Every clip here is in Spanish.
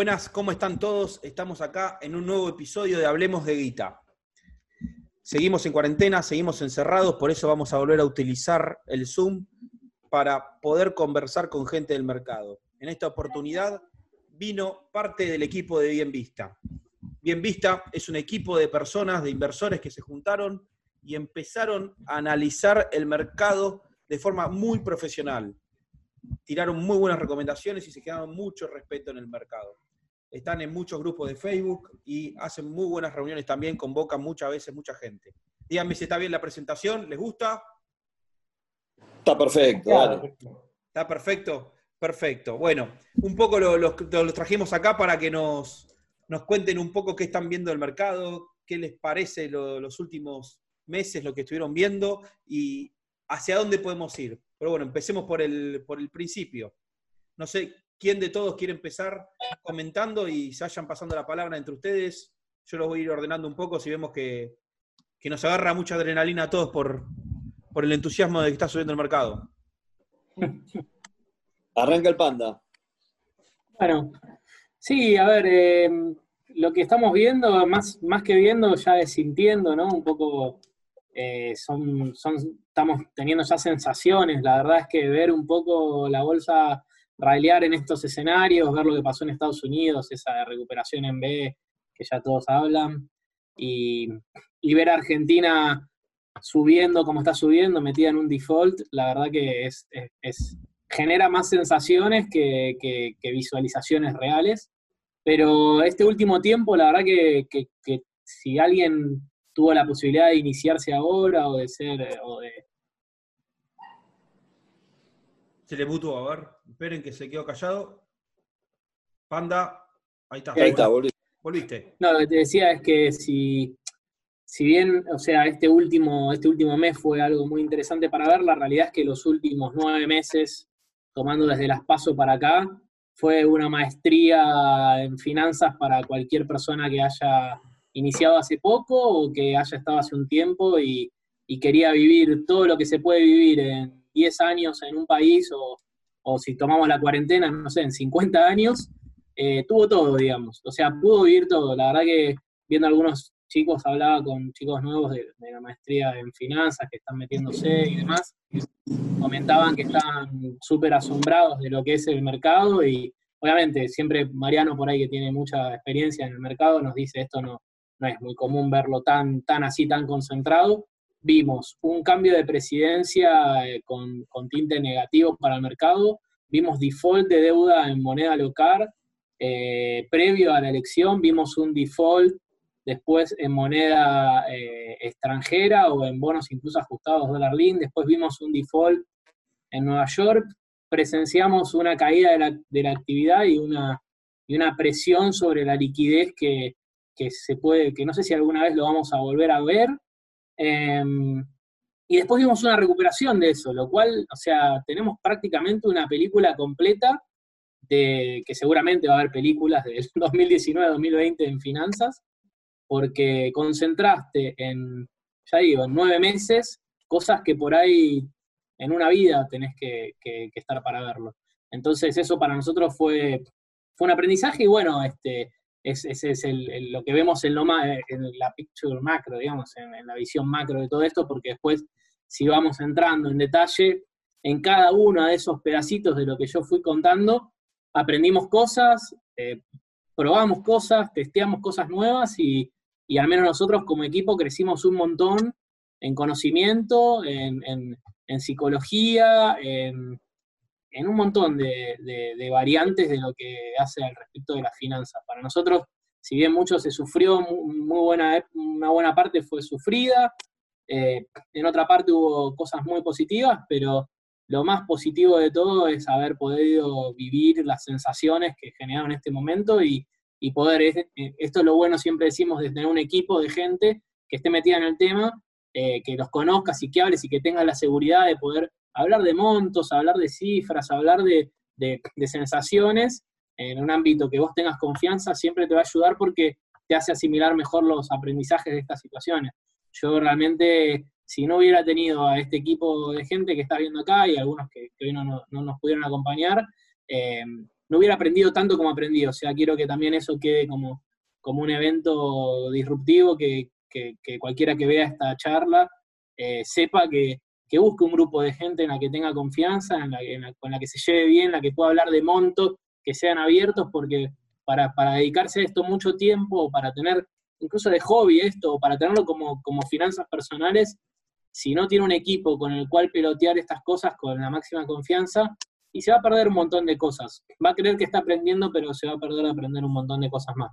Buenas, ¿cómo están todos? Estamos acá en un nuevo episodio de Hablemos de Guita. Seguimos en cuarentena, seguimos encerrados, por eso vamos a volver a utilizar el Zoom para poder conversar con gente del mercado. En esta oportunidad vino parte del equipo de Bien Vista. Bien Vista es un equipo de personas, de inversores que se juntaron y empezaron a analizar el mercado de forma muy profesional tiraron muy buenas recomendaciones y se quedaron mucho respeto en el mercado. Están en muchos grupos de Facebook y hacen muy buenas reuniones también, convocan muchas veces mucha gente. Díganme si está bien la presentación, ¿les gusta? Está perfecto, Está perfecto, perfecto. Bueno, un poco los lo, trajimos acá para que nos, nos cuenten un poco qué están viendo del mercado, qué les parece los últimos meses, lo que estuvieron viendo y hacia dónde podemos ir. Pero bueno, empecemos por el, por el principio. No sé quién de todos quiere empezar comentando y se vayan pasando la palabra entre ustedes. Yo los voy a ir ordenando un poco si vemos que, nos agarra mucha adrenalina a todos por, por el entusiasmo de que está subiendo el mercado. Arranca el panda. Bueno, sí, a ver, eh, lo que estamos viendo, más, más que viendo, ya es sintiendo, ¿no? Un poco eh, son, son, estamos teniendo ya sensaciones, la verdad es que ver un poco la bolsa railear en estos escenarios, ver lo que pasó en Estados Unidos, esa recuperación en B que ya todos hablan, y, ver a Argentina subiendo como está subiendo, metida en un default, la verdad que es, genera más sensaciones que, visualizaciones reales. Pero este último tiempo, la verdad que, si alguien tuvo la posibilidad de iniciarse ahora o de ser. Se le mutuo, a ver, esperen que se quedó callado. Panda, ahí está. Ahí está, volviste. No, lo que te decía es que si, si bien, o sea, este último, este último mes fue algo muy interesante para ver, la realidad es que los últimos nueve meses, tomando desde las pasos para acá, fue una maestría en finanzas para cualquier persona que haya iniciado hace poco o que haya estado hace un tiempo y, quería vivir todo lo que se puede vivir en 10 años en un país o, si tomamos la cuarentena, no sé, en 50 años, eh, tuvo todo, digamos. O sea, pudo vivir todo. La verdad que viendo algunos chicos, hablaba con chicos nuevos de, la maestría en finanzas que están metiéndose y demás, comentaban que están súper asombrados de lo que es el mercado y obviamente siempre Mariano por ahí que tiene mucha experiencia en el mercado nos dice esto no, no es muy común verlo tan, tan así, tan concentrado. Vimos un cambio de presidencia eh, con, tinte negativo para el mercado, vimos default de deuda en moneda local, eh, previo a la elección vimos un default después en moneda eh, extranjera o en bonos incluso ajustados dólar lin, después vimos un default en Nueva York, presenciamos una caída de la, de la actividad y una, y una presión sobre la liquidez que, que se puede, que no sé si alguna vez lo vamos a volver a ver. Em, y después vimos una recuperación de eso, lo cual, o sea, tenemos prácticamente una película completa de que seguramente va a haber películas del 2019-2020 en finanzas, porque concentraste en, ya digo, en nueve meses, cosas que por ahí en una vida tenés que, que estar para verlo. Entonces eso para nosotros fue, fue un aprendizaje y bueno, este, ese es, lo que vemos en, lo, en la picture macro, digamos, en, la visión macro de todo esto, porque después, si vamos entrando en detalle, en cada uno de esos pedacitos de lo que yo fui contando, aprendimos cosas, eh, probamos cosas, testeamos cosas nuevas y, al menos nosotros como equipo crecimos un montón en conocimiento, en, en psicología, en, en un montón de, variantes de lo que hace al respecto de las finanzas. Para nosotros, si bien mucho se sufrió, muy buena, una buena parte fue sufrida, eh, en otra parte hubo cosas muy positivas, pero lo más positivo de todo es haber podido vivir las sensaciones que generaron en este momento y, poder, eh, esto es lo bueno, siempre decimos, de tener un equipo de gente que esté metida en el tema, eh, que los conozcas y que hables y que tengas la seguridad de poder hablar de montos, hablar de cifras, hablar de, sensaciones en un ámbito que vos tengas confianza, siempre te va a ayudar porque te hace asimilar mejor los aprendizajes de estas situaciones. Yo realmente, si no hubiera tenido a este equipo de gente que está viendo acá y algunos que, hoy no, nos pudieron acompañar, eh, no hubiera aprendido tanto como aprendí. O sea, quiero que también eso quede como, como un evento disruptivo, que, cualquiera que vea esta charla eh, sepa que, busque un grupo de gente en la que tenga confianza, en la, con la que se lleve bien, en la que pueda hablar de montos, que sean abiertos, porque para, dedicarse a esto mucho tiempo, para tener incluso de hobby esto, o para tenerlo como, como finanzas personales, si no tiene un equipo con el cual pelotear estas cosas con la máxima confianza, y se va a perder un montón de cosas. Va a creer que está aprendiendo, pero se va a perder a aprender un montón de cosas más.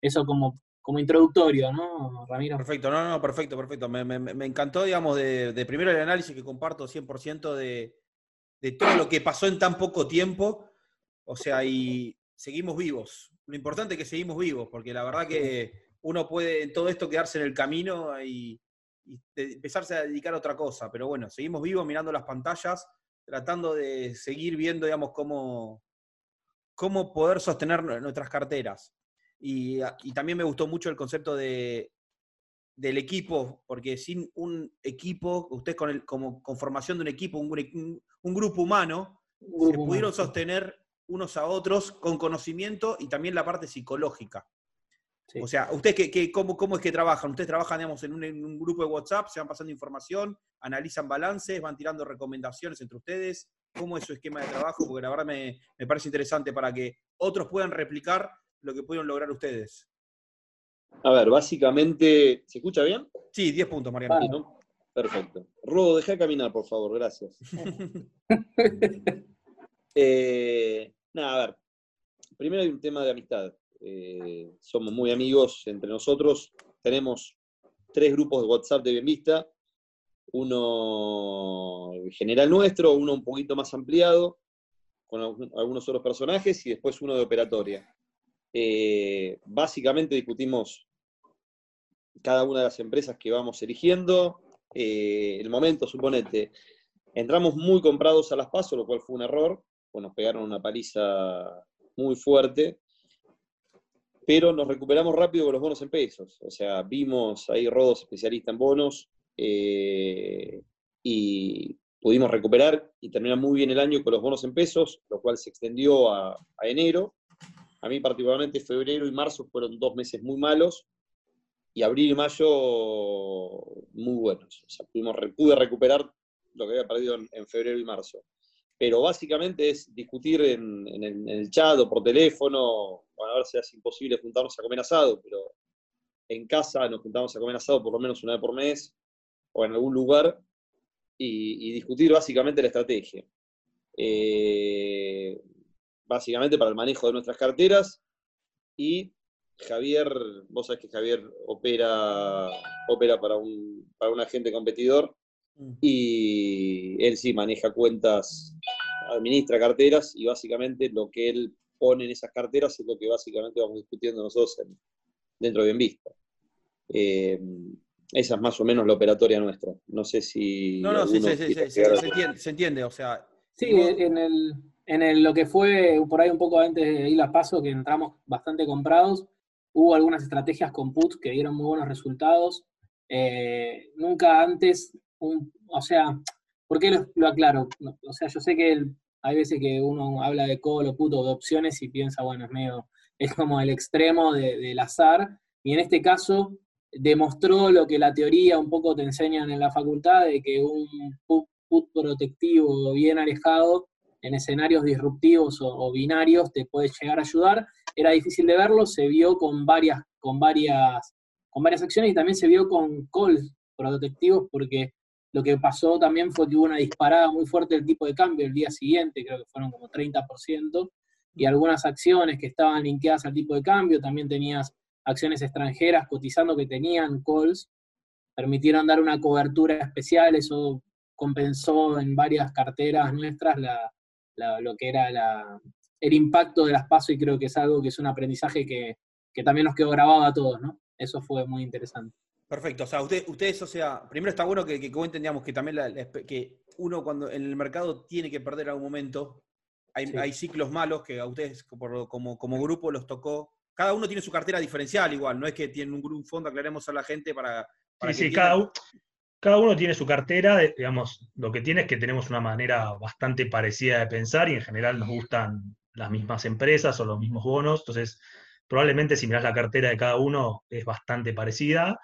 Eso como, como introductorio, ¿no, Ramiro? Perfecto, no, no, perfecto, perfecto. Me, encantó, digamos, de, de, primero el análisis que comparto 100% de, de todo lo que pasó en tan poco tiempo. O sea, y seguimos vivos. Lo importante es que seguimos vivos, porque la verdad que uno puede en todo esto quedarse en el camino y, y empezarse a dedicar a otra cosa. Pero bueno, seguimos vivos mirando las pantallas tratando de seguir viendo, digamos, cómo, cómo poder sostener nuestras carteras. Y, también me gustó mucho el concepto de, del equipo, porque sin un equipo, ustedes con, el, como conformación de un equipo, un, grupo humano, se pudieron sostener unos a otros con conocimiento y también la parte psicológica. O sea, ¿ustedes qué, cómo, cómo, es que trabajan? ¿Ustedes trabajan, digamos, en un, grupo de WhatsApp, se van pasando información, analizan balances, van tirando recomendaciones entre ustedes? ¿Cómo es su esquema de trabajo? Porque la verdad me, parece interesante para que otros puedan replicar lo que pudieron lograr ustedes. A ver, básicamente, ¿se escucha bien? Sí, 10 puntos, Mariano. Perfecto. Rodo, deja de caminar, por favor, gracias. Eh, nada, a ver. Primero hay un tema de amistad. Eh, somos muy amigos entre nosotros. Tenemos tres grupos de WhatsApp de Bienvista, uno general nuestro, uno un poquito más ampliado, con algunos otros personajes, y después uno de operatoria. Eh, básicamente discutimos cada una de las empresas que vamos eligiendo. Eh, el momento, suponete, entramos muy comprados a las pasos, lo cual fue un error, pues nos pegaron una paliza muy fuerte pero nos recuperamos rápido con los bonos en pesos. O sea, vimos ahí Rodos especialista en bonos eh, y pudimos recuperar y terminar muy bien el año con los bonos en pesos, lo cual se extendió a, enero. A mí particularmente febrero y marzo fueron dos meses muy malos y abril y mayo muy buenos. O pude recuperar lo que había perdido en febrero y marzo pero básicamente es discutir en, el, chat o por teléfono, bueno, a ver si es imposible juntarnos a comer asado, pero en casa nos juntamos a comer asado por lo menos una vez por mes o en algún lugar y, discutir básicamente la estrategia. Eh, básicamente para el manejo de nuestras carteras y Javier, vos sabés que Javier opera, opera para, un, para un agente competidor Mm. Y él sí maneja cuentas, administra carteras y básicamente lo que él pone en esas carteras es lo que básicamente vamos discutiendo nosotros dentro de Bienvista. Eh, esa es más o menos la operatoria nuestra. No sé si. No, no, sí, sí, sí, se, entiende, o sea. Sí, en, el, en el, lo que fue por ahí un poco antes de ir a paso, que entramos bastante comprados, hubo algunas estrategias con puts que dieron muy buenos resultados. Eh, nunca antes o sea, ¿por qué lo, aclaro? O sea, yo sé que hay veces que uno habla de call o puto de opciones y piensa, bueno, es medio, es como el extremo del azar, y en este caso demostró lo que la teoría un poco te enseñan en la facultad, de que un put, protectivo bien alejado en escenarios disruptivos o, binarios te puede llegar a ayudar. Era difícil de verlo, se vio con varias, con varias, con varias acciones y también se vio con calls protectivos porque lo que pasó también fue que hubo una disparada muy fuerte del tipo de cambio el día siguiente, creo que fueron como 30%, y algunas acciones que estaban linkeadas al tipo de cambio, también tenías acciones extranjeras cotizando que tenían calls, permitieron dar una cobertura especial, eso compensó en varias carteras nuestras lo que era el impacto de las pasos y creo que es algo que es un aprendizaje que, que también nos quedó grabado a todos, ¿no? Eso fue muy interesante. Perfecto. O sea, ustedes, o sea, primero está bueno que, que comenten, digamos, que también que uno cuando en el mercado tiene que perder algún momento. Hay, ciclos malos que a ustedes como, como, grupo los tocó. Cada uno tiene su cartera diferencial igual, no es que tienen un, un fondo, aclaremos a la gente para... sí, sí, cada, cada uno tiene su cartera, digamos, lo que tiene es que tenemos una manera bastante parecida de pensar y en general nos gustan las mismas empresas o los mismos bonos, entonces probablemente si miras la cartera de cada uno es bastante parecida,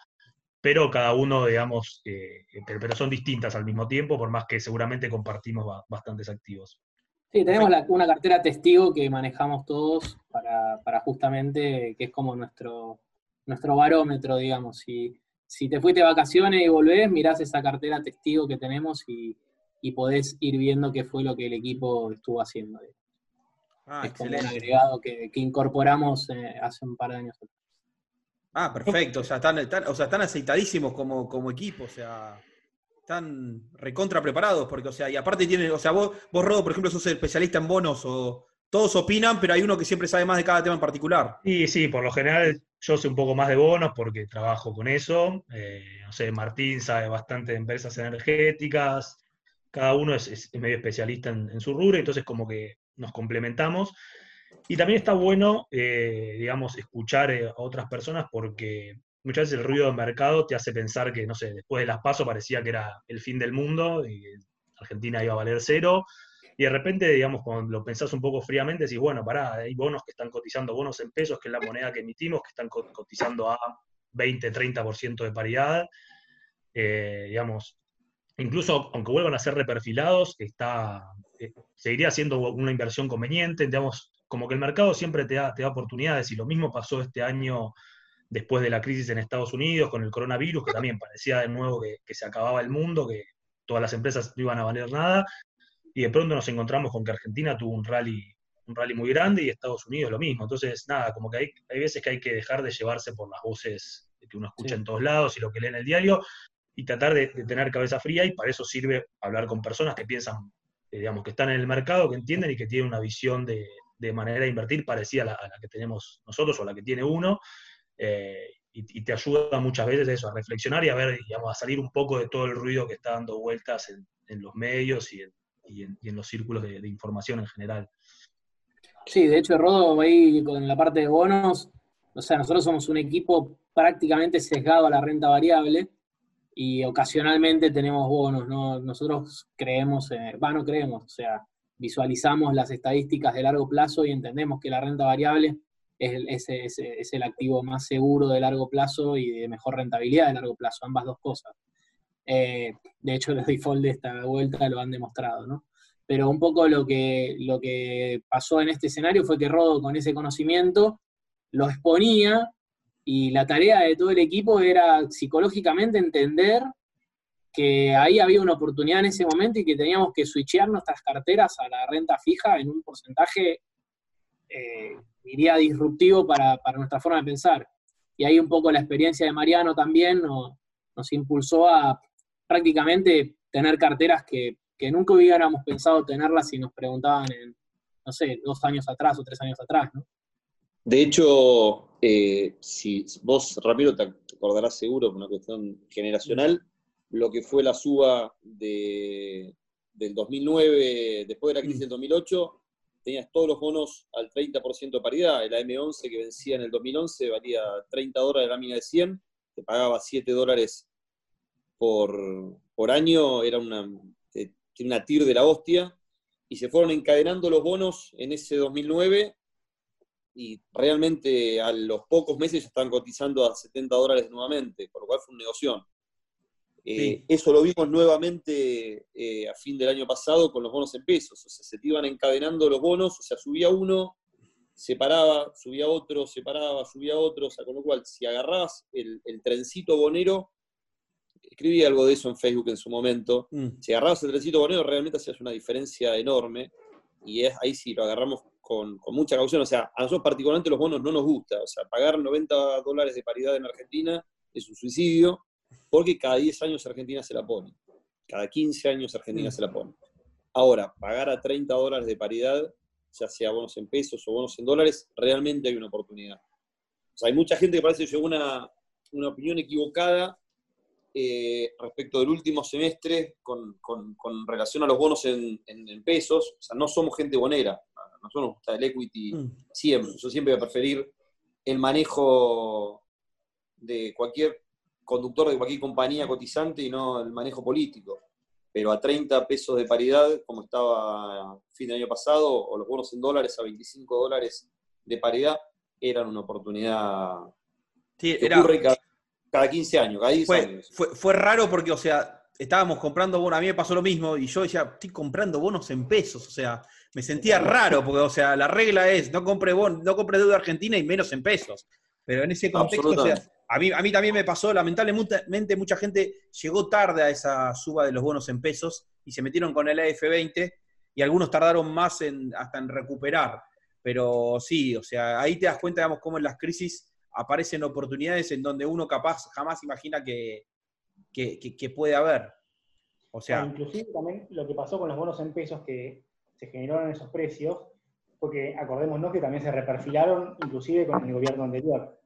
pero cada uno, digamos, eh, pero, son distintas al mismo tiempo, por más que seguramente compartimos bastantes activos. Sí, tenemos una cartera testigo que manejamos todos para, justamente, que es como nuestro, nuestro barómetro, digamos. Si, si te fuiste de vacaciones y volvés, mirás esa cartera testigo que tenemos y, podés ir viendo qué fue lo que el equipo estuvo haciendo. Ah, es como un agregado que, incorporamos eh, hace un par de años Ah, perfecto. O sea, están, o sea, están aceitadísimos como, como equipo. O sea, están recontra preparados. Porque, o sea, y aparte tienen, o sea, vos, vos Rodo, por ejemplo, sos especialista en bonos o todos opinan, pero hay uno que siempre sabe más de cada tema en particular. Sí, sí, por lo general yo sé un poco más de bonos porque trabajo con eso. Eh, no sé, Martín sabe bastante de empresas energéticas. Cada uno es, medio especialista en, su rubro, entonces como que nos complementamos. Y también está bueno, eh, digamos, escuchar eh, a otras personas porque muchas veces el ruido del mercado te hace pensar que, no sé, después de las pasos parecía que era el fin del mundo y Argentina iba a valer cero. Y de repente, digamos, cuando lo pensás un poco fríamente, decís, bueno, pará, hay bonos que están cotizando, bonos en pesos, que es la moneda que emitimos, que están cotizando a 20, 30% de paridad. Eh, digamos, incluso aunque vuelvan a ser reperfilados, está, seguiría siendo una inversión conveniente, digamos, como que el mercado siempre te da, te da oportunidades y lo mismo pasó este año después de la crisis en Estados Unidos con el coronavirus, que también parecía de nuevo que, se acababa el mundo, que todas las empresas no iban a valer nada, y de pronto nos encontramos con que Argentina tuvo un rally, un rally muy grande y Estados Unidos lo mismo. Entonces, nada, como que hay, hay veces que hay que dejar de llevarse por las voces que uno escucha en todos lados y lo que lee en el diario, y tratar de, de, tener cabeza fría, y para eso sirve hablar con personas que piensan, eh, digamos, que están en el mercado, que entienden y que tienen una visión de, de manera de invertir parecida a la, que tenemos nosotros o a la que tiene uno, eh, y, te ayuda muchas veces eso, a reflexionar y a ver, digamos, a salir un poco de todo el ruido que está dando vueltas en, los medios y en, los círculos de, información en general. Sí, de hecho, Rodo, ahí con la parte de bonos, o sea, nosotros somos un equipo prácticamente sesgado a la renta variable y ocasionalmente tenemos bonos, ¿no? Nosotros creemos, no creemos, o sea, visualizamos las estadísticas de largo plazo y entendemos que la renta variable es, el activo más seguro de largo plazo y de mejor rentabilidad de largo plazo, ambas dos cosas. Eh, de hecho, los default de esta vuelta lo han demostrado, ¿no? Pero un poco lo que, lo que pasó en este escenario fue que Rodo con ese conocimiento lo exponía y la tarea de todo el equipo era psicológicamente entender que ahí había una oportunidad en ese momento y que teníamos que switchear nuestras carteras a la renta fija en un porcentaje, eh, diría, disruptivo para, nuestra forma de pensar. Y ahí un poco la experiencia de Mariano también nos, impulsó a prácticamente tener carteras que, nunca hubiéramos pensado tenerlas si nos preguntaban en, no sé, dos años atrás o tres años atrás, De hecho, eh, si vos, rápido te acordarás seguro, por una cuestión generacional, lo que fue la suba de, del 2009, después de la crisis del 2008, tenías todos los bonos al 30% de paridad. El AM11 que vencía en el 2011 valía 30 dólares la mina de 100, te pagaba 7 dólares por, año, era una, una tir de la hostia, y se fueron encadenando los bonos en ese 2009 y realmente a los pocos meses están cotizando a 70 dólares nuevamente, por lo cual fue un negocio. Eh, eso lo vimos nuevamente eh, a fin del año pasado con los bonos en pesos. O sea, se te iban encadenando los bonos, o sea, subía uno, se paraba, subía otro, se paraba, subía otro. O sea, con lo cual, si agarrabas el, trencito bonero, escribí algo de eso en Facebook en su momento, mm. si agarrabas el trencito bonero, realmente hacías una diferencia enorme. Y es, ahí sí lo agarramos con, con, mucha caución. O sea, a nosotros particularmente los bonos no nos gusta. O sea, pagar 90 dólares de paridad en Argentina es un suicidio porque cada 10 años Argentina se la pone. Cada 15 años Argentina se la pone. Ahora, pagar a 30 dólares de paridad, ya sea bonos en pesos o bonos en dólares, realmente hay una oportunidad. O sea, hay mucha gente que parece que llegó una, una opinión equivocada eh, respecto del último semestre con, relación a los bonos en, pesos. O sea, no somos gente bonera. Nosotros nos gusta el equity mm. siempre. Yo siempre voy a preferir el manejo de cualquier conductor de cualquier compañía cotizante y no el manejo político. pero a 30 pesos de paridad, como estaba fin de año pasado, o los bonos en dólares a 25 dólares de paridad, eran una oportunidad Sí, que era, ocurre cada, cada 15 años, cada 10 fue, años. fue, fue raro porque, o sea, estábamos comprando bonos, a mí me pasó lo mismo, y yo decía, estoy comprando bonos en pesos, o sea, me sentía raro, porque, o sea, la regla es, no compre, no compre deuda argentina y menos en pesos. Pero en ese contexto, o sea, a mí, a mí también me pasó, lamentablemente mucha gente llegó tarde a esa suba de los bonos en pesos y se metieron con el AF20 y algunos tardaron más en, hasta en recuperar. Pero sí, o sea, ahí te das cuenta, digamos, cómo en las crisis aparecen oportunidades en donde uno capaz jamás imagina que, que, que- que puede haber. O sea, inclusive también lo que pasó con los bonos en pesos que se generaron esos precios, porque acordémonos que también se reperfilaron inclusive con el gobierno anterior.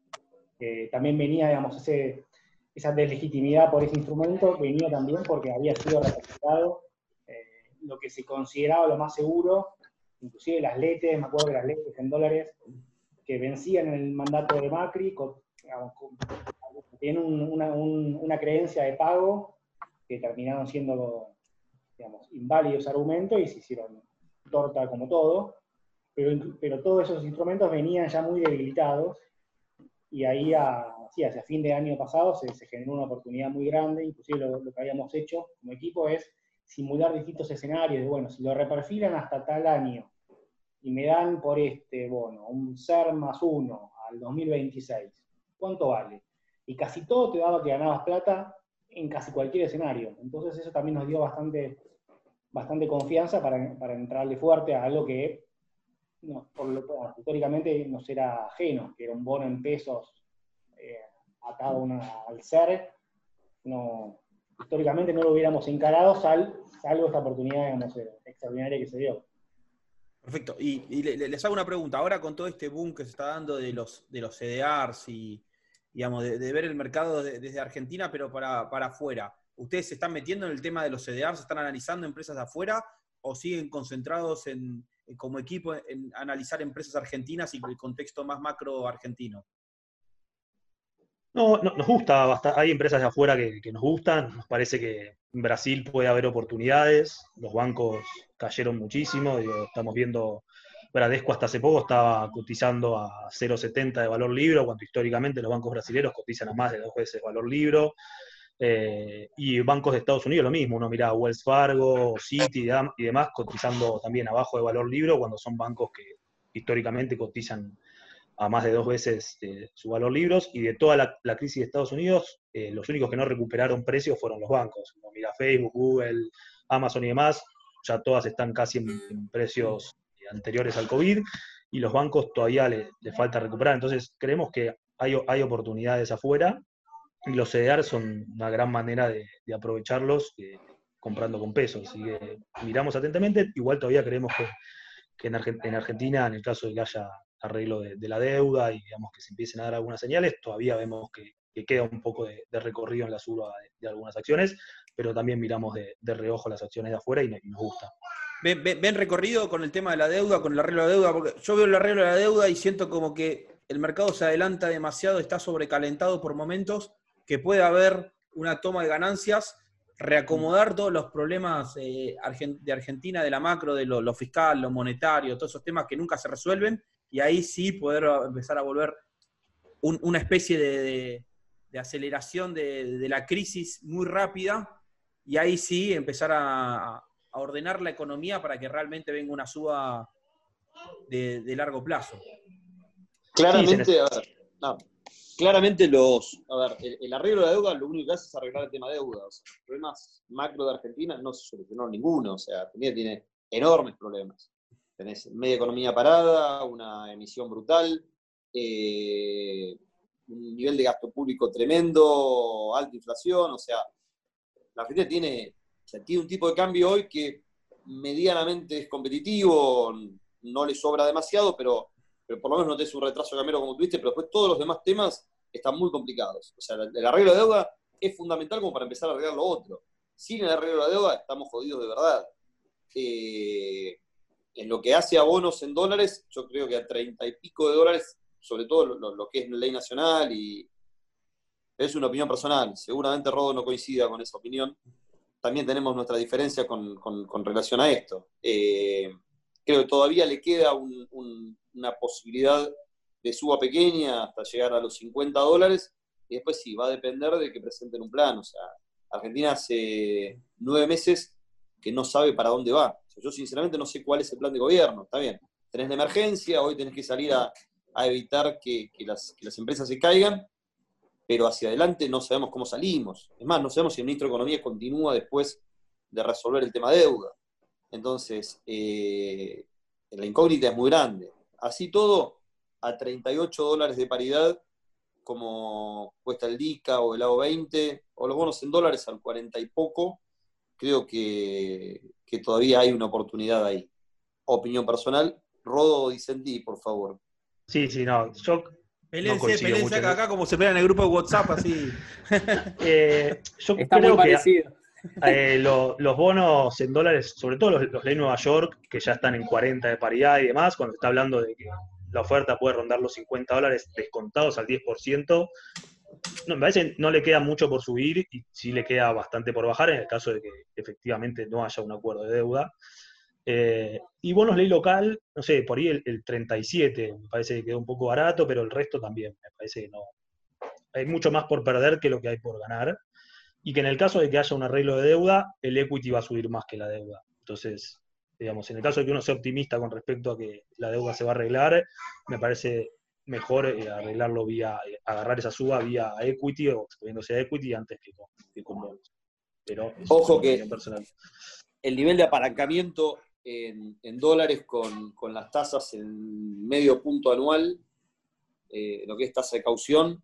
También venía, digamos, ese, esa deslegitimidad por ese instrumento, venía también porque había sido reperfilado eh, lo que se consideraba lo más seguro, inclusive las letes, me acuerdo de las letes en dólares, que vencían en el mandato de Macri, tienen un- una, un- una creencia de pago que terminaron siendo digamos, inválidos argumentos y se hicieron torta como todo, pero, pero todos esos instrumentos venían ya muy debilitados y ahí hacia fin de año pasado se, generó una oportunidad muy grande, inclusive lo, lo que habíamos hecho como equipo es simular distintos escenarios, bueno, si lo reperfilan hasta tal año y me dan por este bono un SER más uno al 2026, ¿cuánto vale? Y casi todo te daba que ganabas plata en casi cualquier escenario. Entonces eso también nos dio bastante, bastante confianza para, para entrarle fuerte a algo que no, históricamente nos era ajeno, que era un bono en pesos eh, atado al SER. No, históricamente no lo hubiéramos encarado, sal, salvo esta oportunidad digamos, extraordinaria que se dio. Perfecto. Y, y le- le- les hago una pregunta. Ahora con todo este boom que se está dando de los, de los CDRs y, digamos, de, ver el mercado de- desde Argentina, pero para, para afuera, ¿ustedes se están metiendo en el tema de los CDRs? ¿Están analizando empresas de afuera o siguen concentrados en, en- como equipo en analizar empresas argentinas y el contexto más macro argentino? No, no, nos gusta, basta- hay empresas de afuera que, nos gustan, nos parece que en Brasil puede haber oportunidades, los bancos cayeron muchísimo, estamos viendo, Bradesco hasta hace poco estaba cotizando a 0,70 de valor libro, cuando históricamente los bancos brasileños cotizan a más de dos veces valor libro, eh, y bancos de Estados Unidos lo mismo, uno mira a Wells Fargo, Citi y demás cotizando también abajo de valor libro, cuando son bancos que históricamente cotizan a más de dos veces eh, su valor libros, y de toda la, crisis de Estados Unidos, eh, los únicos que no recuperaron precios fueron los bancos. Mira Facebook, Google, Amazon y demás, ya todas están casi en, precios anteriores al COVID, y los bancos todavía le, le falta recuperar. Entonces, creemos que hay, hay oportunidades afuera, y los CDR son una gran manera de, aprovecharlos eh, comprando con pesos. Así que miramos atentamente, igual todavía creemos que, que en, en Argentina, en el caso de que haya arreglo de, la deuda y digamos que se empiecen a dar algunas señales, todavía vemos que, que queda un poco de, recorrido en la suba de, algunas acciones, pero también miramos de, reojo las acciones de afuera y, no- y nos gusta. ¿Ven, recorrido con el tema de la deuda, con el arreglo de la deuda? Porque yo veo el arreglo de la deuda y siento como que el mercado se adelanta demasiado, está sobrecalentado por momentos, que puede haber una toma de ganancias, reacomodar todos los problemas eh, de Argentina, de la macro, de lo, lo fiscal, lo monetario, todos esos temas que nunca se resuelven, y ahí sí poder empezar a volver un- una especie de, de- de aceleración de, de la crisis muy rápida, y ahí sí empezar a, a ordenar la economía para que realmente venga una suba de, de largo plazo. Claramente, Sí, a ver, no, claramente los, a ver, el, el arreglo de la deuda lo único que hace es arreglar el tema de deuda. O sea, los problemas macro de Argentina no se solucionó ninguno. O sea, Argentina tiene enormes problemas. Tenés media economía parada, una emisión brutal, eh, un nivel de gasto público tremendo, alta inflación. O sea, la Argentina tiene, tiene un tipo de cambio hoy que medianamente es competitivo, no le sobra demasiado, pero pero por lo menos no tenés un retraso cambiario como tuviste, pero después todos los demás temas están muy complicados. O sea, el arreglo de deuda es fundamental como para empezar a arreglar lo otro. Sin el arreglo de deuda estamos jodidos de verdad. Eh, en lo que hace a bonos en dólares, yo creo que a treinta y pico de dólares, sobre todo lo, que es ley nacional, y es una opinión personal. Seguramente Rodo no coincida con esa opinión. también tenemos nuestra diferencia con, relación a esto. Eh, creo que todavía le queda una posibilidad de suba pequeña hasta llegar a los 50 dólares, y después sí, va a depender de que presenten un plan. O sea, Argentina hace nueve meses que no sabe para dónde va. Yo sinceramente no sé cuál es el plan de gobierno. Está bien, tenés la emergencia, hoy tenés que salir a, evitar que, las, que, las, empresas se caigan, pero hacia adelante no sabemos cómo salimos. Es más, no sabemos si el ministro de Economía continúa después de resolver el tema de deuda. Entonces, eh, la incógnita es muy grande. Así todo, a 38 dólares de paridad, como cuesta el DICA o el AO 20, o los bonos en dólares al 40 y poco, creo que, todavía hay una oportunidad ahí. Opinión personal. Rodo Dicenti, por favor. Sí, sí, no. Yo Pelense, acá, acá, como se pelean en el grupo de WhatsApp, así. Eh, yo Está creo muy que eh, los bonos en dólares, sobre todo los, los de Nueva York, que ya están en 40 de paridad y demás, cuando está hablando de que la oferta puede rondar los 50 dólares descontados al 10%, no, me parece no le queda mucho por subir y sí le queda bastante por bajar en el caso de que efectivamente no haya un acuerdo de deuda. Eh, y bonos ley local, no sé, por ahí el, 37 me parece que quedó un poco barato, pero el resto también me parece que no. Hay mucho más por perder que lo que hay por ganar. Y que en el caso de que haya un arreglo de deuda, el equity va a subir más que la deuda. Entonces, digamos, en el caso de que uno sea optimista con respecto a que la deuda se va a arreglar, me parece mejor eh, arreglarlo vía, eh, agarrar esa suba vía equity o exponiéndose a equity antes que con, bonos. Pero Ojo que el nivel de apalancamiento en, dólares con, las tasas en medio punto anual, eh, lo que es tasa de caución,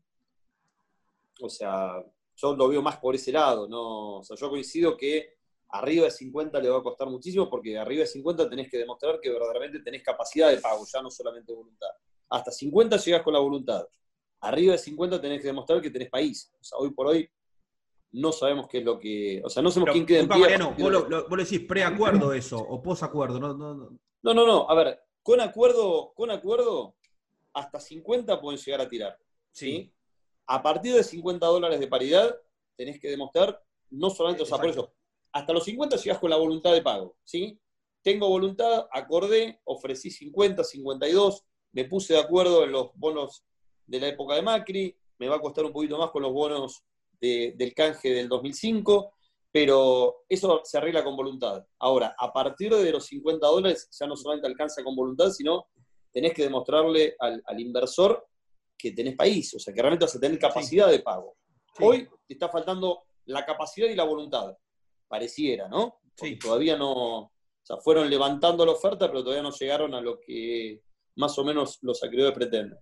o sea, yo lo veo más por ese lado, ¿no? O sea, yo coincido que arriba de 50 le va a costar muchísimo porque arriba de 50 tenés que demostrar que verdaderamente tenés capacidad de pago, ya no solamente voluntad. Hasta 50 llegas con la voluntad. Arriba de 50 tenés que demostrar que tenés país. O sea, hoy por hoy no sabemos qué es lo que. O sea, no sabemos quién queda en pie. No, vos, lo, vos decís preacuerdo eso, o posacuerdo. No, no, no. no, no, no. A ver, con acuerdo, con acuerdo, hasta 50 pueden llegar a tirar. ¿sí? A partir de 50 dólares de paridad, tenés que demostrar, no solamente, o sea, por eso, hasta los 50 llegas con la voluntad de pago. ¿sí? Tengo voluntad, acordé, ofrecí 50, 52, me puse de acuerdo en los bonos de la época de Macri, me va a costar un poquito más con los bonos del canje del 2005, pero eso se arregla con voluntad. Ahora, a partir de los 50 dólares ya no solamente alcanza con voluntad, sino tenés que demostrarle al, inversor que tenés país, o sea, que realmente vas a tener capacidad de pago. Hoy te está faltando la capacidad y la voluntad, pareciera, ¿no? sí. Todavía no, o sea, fueron levantando la oferta, pero todavía no llegaron a lo que más o menos los acreedores pretenden.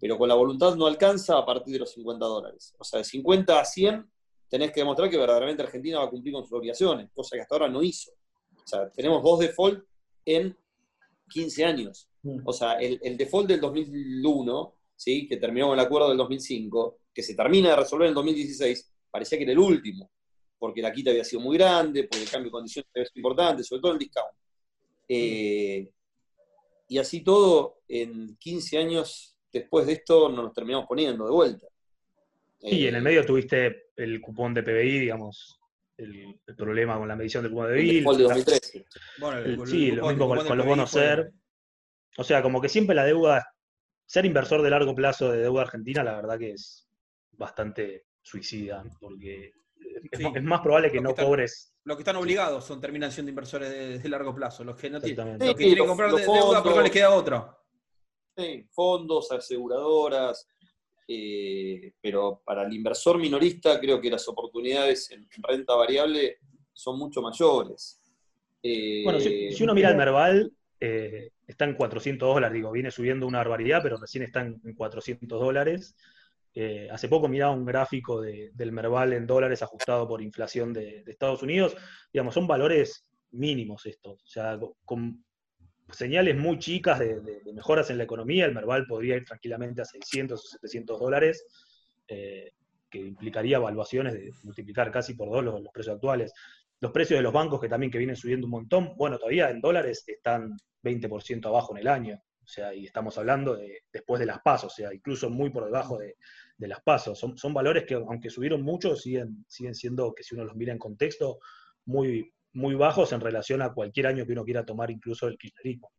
Pero con la voluntad no alcanza a partir de los 50 dólares. O sea, de 50 a 100 tenés que demostrar que verdaderamente Argentina va a cumplir con sus obligaciones, cosa que hasta ahora no hizo. O sea, tenemos dos default en 15 años. O sea, el, default del 2001, ¿sí? que terminó con el acuerdo del 2005, que se termina de resolver en el 2016, parecía que era el último, porque la quita había sido muy grande, porque el cambio de condiciones había sido importante, sobre todo el discount. Eh, y así todo, en 15 años después de esto nos terminamos poniendo de vuelta. Sí, en el eh, medio tuviste el cupón de PBI, digamos, el, problema con la medición del cupón de PBI. El de 2013. sí, lo mismo con, los bonos SER. O sea, como que siempre la deuda, ser inversor de largo plazo de deuda argentina, la verdad que es bastante suicida, porque es, más probable que no cobres los que están obligados son terminación de inversores de, largo plazo. Los que no tienen, los que quieren comprar de, deuda porque no les queda otra. Sí, fondos, aseguradoras. Eh, pero para el inversor minorista creo que las oportunidades en renta variable son mucho mayores. Eh, bueno, si, uno mira el Merval, eh, está en 400 dólares, digo, viene subiendo una barbaridad, pero recién están en 400 dólares. Eh, hace poco miraba un gráfico del Merval en dólares ajustado por inflación de, Estados Unidos. Digamos, son valores mínimos estos. O sea, con señales muy chicas de, mejoras en la economía, el Merval podría ir tranquilamente a 600 o 700 dólares, eh, que implicaría evaluaciones de multiplicar casi por dos los, precios actuales. Los precios de los bancos que también que vienen subiendo un montón, bueno, todavía en dólares están 20% abajo en el año. O sea, y estamos hablando de, después de las pasos, o sea, incluso muy por debajo de, las pasos. Son, son, valores que, aunque subieron mucho, siguen, siguen siendo, que si uno los mira en contexto, muy, muy bajos en relación a cualquier año que uno quiera tomar, incluso el kirchnerismo.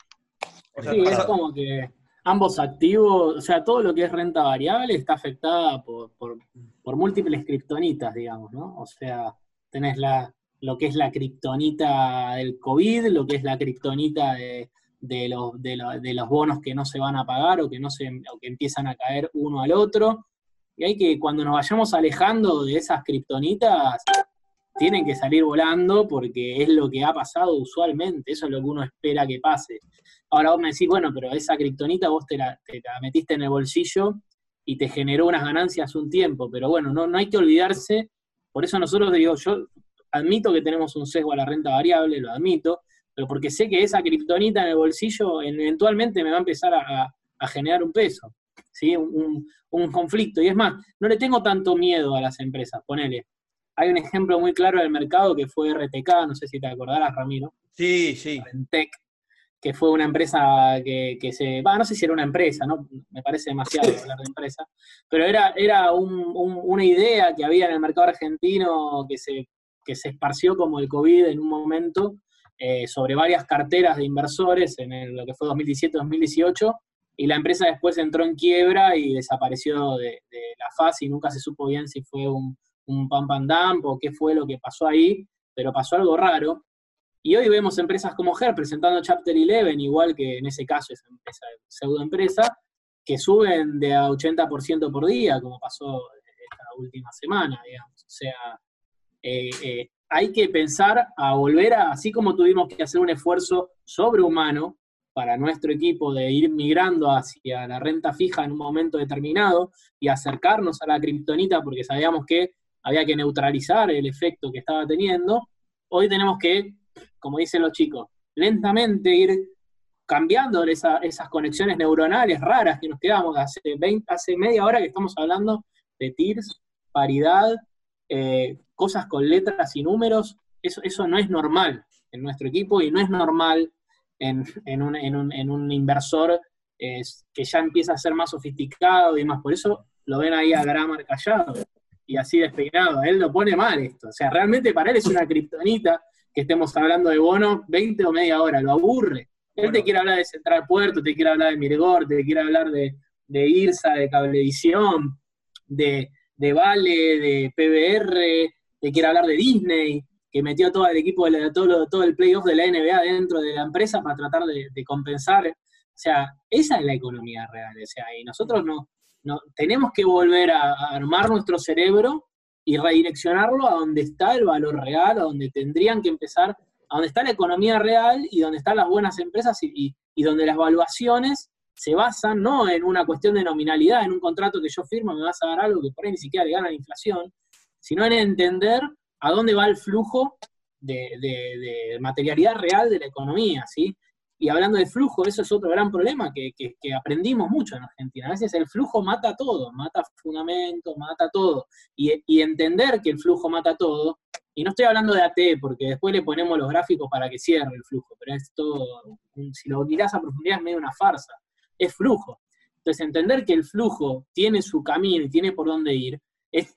sí, es como que ambos activos, o sea, todo lo que es renta variable está afectada por, por múltiples criptonitas, digamos, ¿no? O sea, tenés la, lo que es la criptonita del COVID, lo que es la criptonita de, los, de, los, bonos que no se van a pagar o que, no se, que empiezan a caer uno al otro. Y hay que, cuando nos vayamos alejando de esas criptonitas, tienen que salir volando porque es lo que ha pasado usualmente, eso es lo que uno espera que pase. Ahora vos me decís, bueno, pero esa criptonita vos te la, te la metiste en el bolsillo y te generó unas ganancias un tiempo, pero bueno, no, no hay que olvidarse, por eso nosotros digo, yo admito que tenemos un sesgo a la renta variable, lo admito, pero porque sé que esa criptonita en el bolsillo eventualmente me va a empezar a, generar un peso, ¿sí? Un, conflicto. Y es más, no le tengo tanto miedo a las empresas, ponele. Hay un ejemplo muy claro del mercado que fue RTK, no sé si te acordarás, Ramiro. Sí, sí. Rentec, que fue una empresa que, se, no sé si era una empresa, ¿no? me parece demasiado hablar de empresa, pero era, era una idea que había en el mercado argentino que se que se esparció como el COVID en un momento eh, sobre varias carteras de inversores en lo que fue 2017-2018, y la empresa después entró en quiebra y desapareció de, la faz y nunca se supo bien si fue un, un pam pam dump o qué fue lo que pasó ahí, pero pasó algo raro. Y hoy vemos empresas como GER presentando Chapter 11, igual que en ese caso esa empresa, pseudo empresa, que suben de a 80% por día, como pasó esta última semana, digamos. O sea, eh, eh, hay que pensar a volver a, así como tuvimos que hacer un esfuerzo sobrehumano para nuestro equipo de ir migrando hacia la renta fija en un momento determinado y acercarnos a la criptonita porque sabíamos que había que neutralizar el efecto que estaba teniendo, hoy tenemos que, como dicen los chicos, lentamente ir cambiando esas conexiones neuronales raras que nos quedamos. Hace, 20, hace media hora que estamos hablando de TIRS, paridad, eh, cosas con letras y números, eso, eso no es normal en nuestro equipo y no es normal en, un, inversor que ya empieza a ser más sofisticado y más. Por eso lo ven ahí a Gramar callado y así despeinado. él lo pone mal esto. O sea, realmente para él es una kriptonita que estemos hablando de bonos 20 o media hora, lo aburre. Él te quiere hablar de Central Puerto, te quiere hablar de Mirgor, te quiere hablar de, de IRSA, de Cablevisión, de, de Vale, de PBR, te quiere hablar de Disney, que metió todo el equipo, de todo, todo el playoff de la NBA dentro de la empresa para tratar de, compensar. O sea, esa es la economía real. O sea, y nosotros no, no tenemos que volver a, armar nuestro cerebro y redireccionarlo a donde está el valor real, a donde tendrían que empezar, a donde está la economía real y donde están las buenas empresas y, y donde las valuaciones se basan no en una cuestión de nominalidad, en un contrato que yo firmo me vas a dar algo que por ahí ni siquiera le gana la inflación, sino en entender a dónde va el flujo de, materialidad real de la economía, ¿sí? Y hablando de flujo, eso es otro gran problema que, aprendimos mucho en Argentina. A veces el flujo mata todo, mata fundamento, mata todo. Y, entender que el flujo mata todo, y no estoy hablando de AT, porque después le ponemos los gráficos para que cierre el flujo, pero es todo, si lo mirás a profundidad es medio una farsa, es flujo. Entonces, entender que el flujo tiene su camino y tiene por dónde ir,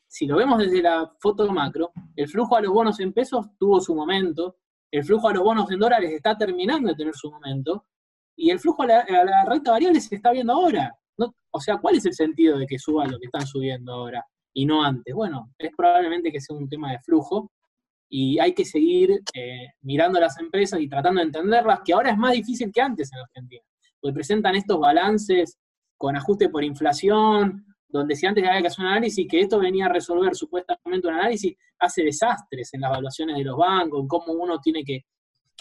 si lo vemos desde la foto macro, el flujo a los bonos en pesos tuvo su momento, el flujo a los bonos en dólares está terminando de tener su momento, y el flujo a la, renta variable se está viendo ahora. O sea, ¿cuál es el sentido de que suba lo que están subiendo ahora y no antes? Bueno, es probablemente que sea un tema de flujo y hay que seguir eh, mirando a las empresas y tratando de entenderlas, que ahora es más difícil que antes en Argentina, porque presentan estos balances con ajuste por inflación, donde si antes había que hacer un análisis, que esto venía a resolver supuestamente un análisis, hace desastres en las evaluaciones de los bancos, en cómo uno tiene que,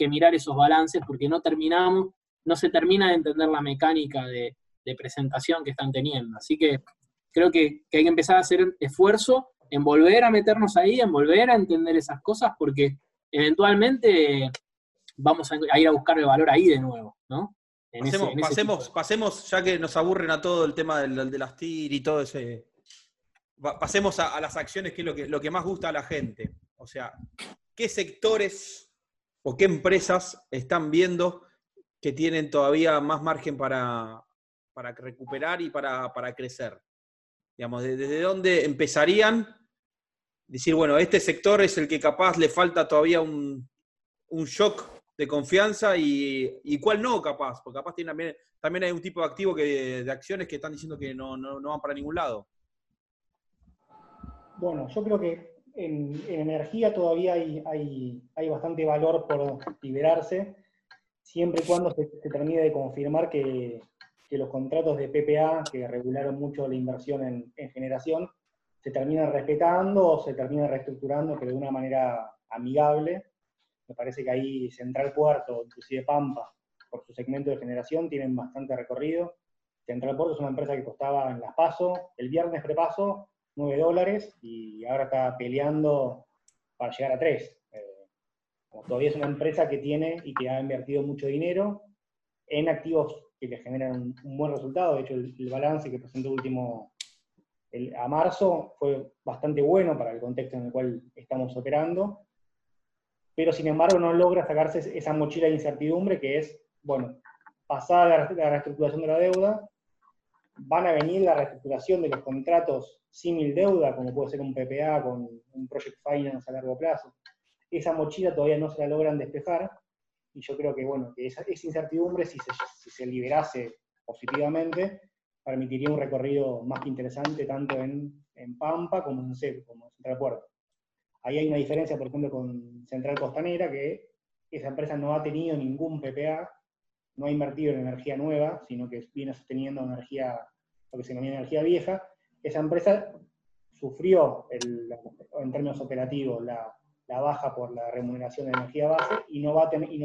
mirar esos balances, porque no terminamos, no se termina de entender la mecánica de, presentación que están teniendo. Así que creo que, hay que empezar a hacer esfuerzo en volver a meternos ahí, en volver a entender esas cosas, porque eventualmente vamos a, a ir a buscar el valor ahí de nuevo, ¿no? Pasemos, pasemos, ya que nos aburren a todo el tema de las TIR y todo ese. Pasemos a, las acciones, que es lo que, lo que más gusta a la gente. O sea, ¿qué sectores o qué empresas están viendo que tienen todavía más margen para, para recuperar y para, para crecer? Digamos, ¿desde dónde empezarían? Decir, bueno, este sector es el que capaz le falta todavía un, un shock de confianza y, cuál no capaz, porque capaz tiene también, también hay un tipo de activo que, de acciones que están diciendo que no, no, no van para ningún lado. Bueno, yo creo que en, en energía todavía hay, hay, hay, bastante valor por liberarse, siempre y cuando se, se termine de confirmar que, que, los contratos de PPA, que regularon mucho la inversión en, en generación, se terminan respetando o se terminan reestructurando, pero de una manera amigable. Me parece que ahí Central Puerto, inclusive Pampa, por su segmento de generación, tienen bastante recorrido. Central Puerto es una empresa que costaba en las PASO, el viernes prepaso, 9 dólares y ahora está peleando para llegar a 3. Eh, todavía es una empresa que tiene y que ha invertido mucho dinero en activos que le generan un, buen resultado. De hecho, el, balance que presentó último el, a marzo fue bastante bueno para el contexto en el cual estamos operando, pero sin embargo no logra sacarse esa mochila de incertidumbre que es, bueno, pasada la, reestructuración de la deuda, van a venir la reestructuración de los contratos símil deuda, como puede ser un PPA con un Project Finance a largo plazo. Esa mochila todavía no se la logran despejar, y yo creo que, bueno, que esa, esa incertidumbre, si se, si se liberase positivamente, permitiría un recorrido más que interesante tanto en, en Pampa como en CEP, como en Central Puerto. Ahí hay una diferencia, por ejemplo, con Central Costanera, que esa empresa no ha tenido ningún PPA, no ha invertido en energía nueva, sino que viene sosteniendo energía, lo que se denomina energía vieja. Esa empresa sufrió, en términos operativos, la, baja por la remuneración de energía base y no,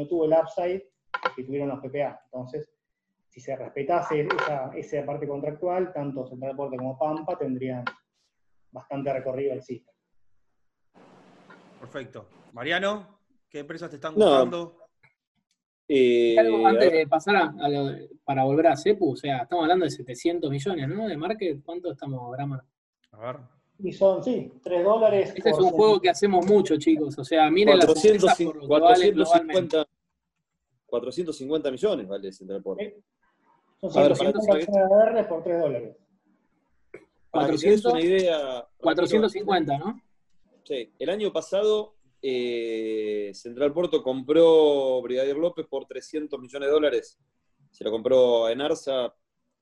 tuvo el upside que tuvieron los PPA. Entonces, si se respetase esa, esa parte contractual, tanto Central Puerto como Pampa tendrían bastante recorrido el sistema. Perfecto. Mariano, ¿qué empresas te están gustando? No. Eh, algo antes de pasar a, a lo, para volver a CEPU, o sea, estamos hablando de 700 millones, ¿no? De market, ¿cuánto estamos, Grama? A ver. Y son, sí, 3 dólares. Este es un juego que hacemos mucho, chicos. O sea, miren 400, las por lo 450, 450 millones vale Central Port. ¿Eh? Son 150 millones por 3 dólares. 400, una idea, 450, ¿no? Sí, el año pasado eh, Central Puerto compró Brigadier López por 300 millones de dólares. Se lo compró en Arsa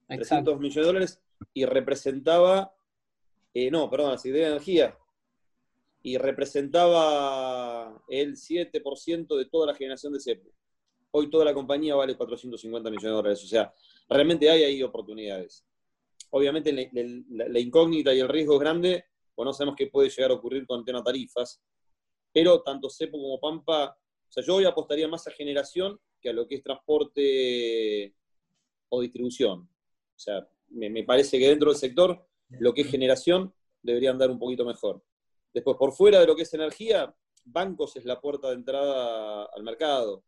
300 Exacto. millones de dólares y representaba, eh, no, perdón, la Secretaría de Energía, y representaba el 7% de toda la generación de CEPU. Hoy toda la compañía vale 450 millones de dólares. O sea, realmente hay ahí oportunidades. Obviamente la, la, la incógnita y el riesgo es grande, o no sabemos qué puede llegar a ocurrir con el tema tarifas, pero tanto CEPO como Pampa, o sea, yo hoy apostaría más a generación que a lo que es transporte o distribución. O sea, me, parece que dentro del sector, lo que es generación debería andar un poquito mejor. Después, por fuera de lo que es energía, bancos es la puerta de entrada al mercado.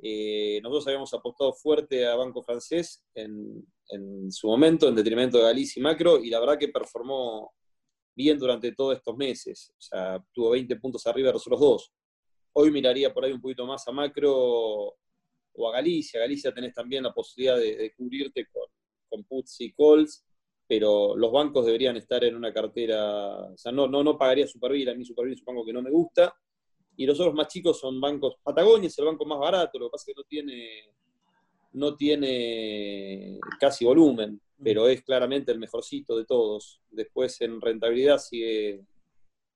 Eh, nosotros habíamos apostado fuerte a Banco Francés en, en, su momento, en detrimento de Galicia y Macro, y la verdad que performó bien durante todos estos meses. O sea, tuvo 20 puntos arriba de los otros dos. Hoy miraría por ahí un poquito más a Macro o a Galicia. Galicia tenés también la posibilidad de, de cubrirte con, con puts y calls, pero los bancos deberían estar en una cartera, o sea, no, no, no pagaría Superville, a mí Superville es un banco que no me gusta, y los otros más chicos son bancos, Patagonia es el banco más barato, lo que pasa es que no tiene, no tiene casi volumen, pero es claramente el mejorcito de todos. Después en rentabilidad sigue,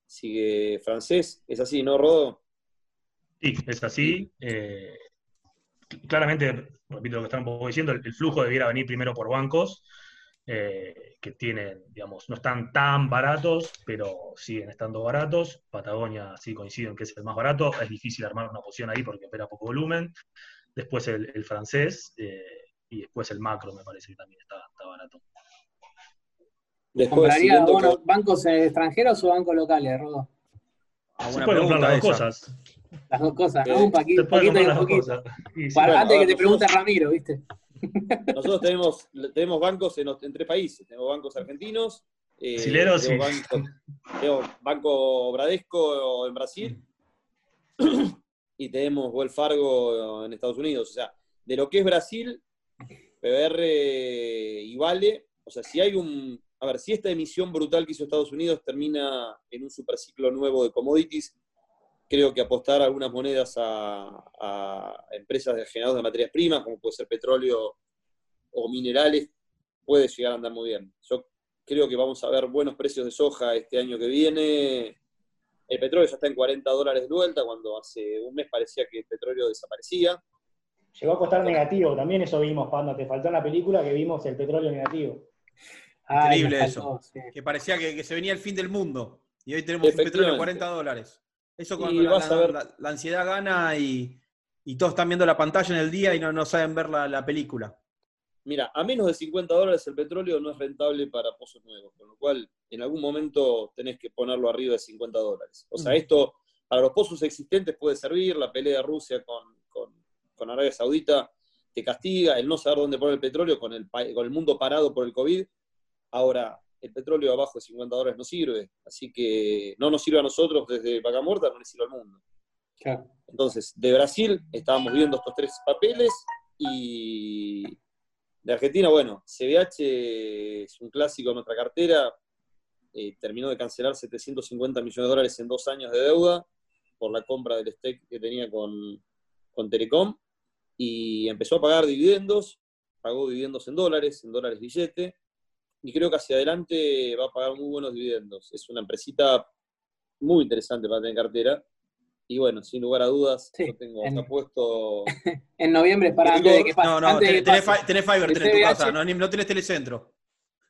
sigue francés. ¿Es así, no, Rodo? Sí, es así. Eh, claramente, repito lo que están diciendo, el, flujo debiera venir primero por bancos, eh, que tienen, digamos, no están tan baratos, pero siguen estando baratos. Patagonia sí coincido en que es el más barato. Es difícil armar una posición ahí porque opera poco volumen. Después el, el francés. Eh, y después el macro me parece que también está, barato. Después, ¿Compraría bonos, que... bancos extranjeros o bancos locales, Rodo? Ah, Se puede comprar las dos cosas. Las dos cosas, ¿no? Un paquito, paquito y un poquito. Sí, sí, Para, bueno, antes que te pregunte Ramiro, ¿viste? Nosotros tenemos, tenemos bancos en, en, tres países. Tenemos bancos argentinos. Eh, Sileros, tengo, sí. banco, tengo Banco Bradesco en Brasil. y tenemos Wells Fargo en Estados Unidos. O sea, de lo que es Brasil, PBR y Vale, o sea, si hay un, a ver, si esta emisión brutal que hizo Estados Unidos termina en un superciclo nuevo de commodities, creo que apostar algunas monedas a, a empresas de generadores de materias primas, como puede ser petróleo o minerales, puede llegar a andar muy bien. Yo creo que vamos a ver buenos precios de soja este año que viene. El petróleo ya está en 40 dólares de vuelta, cuando hace un mes parecía que el petróleo desaparecía. Llegó a costar negativo, también eso vimos cuando te faltó en la película que vimos el petróleo negativo. Increíble Ay, eso. faltó, sí. Que parecía que, que se venía el fin del mundo. Y hoy tenemos un petróleo de Efectivamente. 40 dólares. Eso cuando la, vas a la- ver- la- la ansiedad gana y, y todos están viendo la pantalla en el día y no, no saben ver la, la película. Mira, a menos de 50 dólares el petróleo no es rentable para pozos nuevos, con lo cual en algún momento tenés que ponerlo arriba de 50 dólares. O sea, Mm. esto para los pozos existentes puede servir, la pelea de Rusia con, con- Arabia Saudita te castiga, el no saber dónde poner el petróleo con el, con el mundo parado por el COVID. Ahora, el petróleo abajo de 50 dólares no sirve, así que no nos sirve a nosotros desde Vaca Muerta, no le sirve al mundo. Claro. Entonces, de Brasil estábamos viendo estos tres papeles y de Argentina, bueno, CBH es un clásico de nuestra cartera, eh, terminó de cancelar 750 millones de dólares en dos años de deuda por la compra del stake que tenía con, con Telecom y empezó a pagar dividendos, pagó dividendos en dólares, en dólares billete, y creo que hacia adelante va a pagar muy buenos dividendos. Es una empresita muy interesante para tener en cartera. Y bueno, sin lugar a dudas, Sí, yo tengo en- puesto. En noviembre, para antes de que pase. No, no, antes de tenés, que tenés pase. fi- tenés Fiverr El tenés en tu casa, no, tenés telecentro.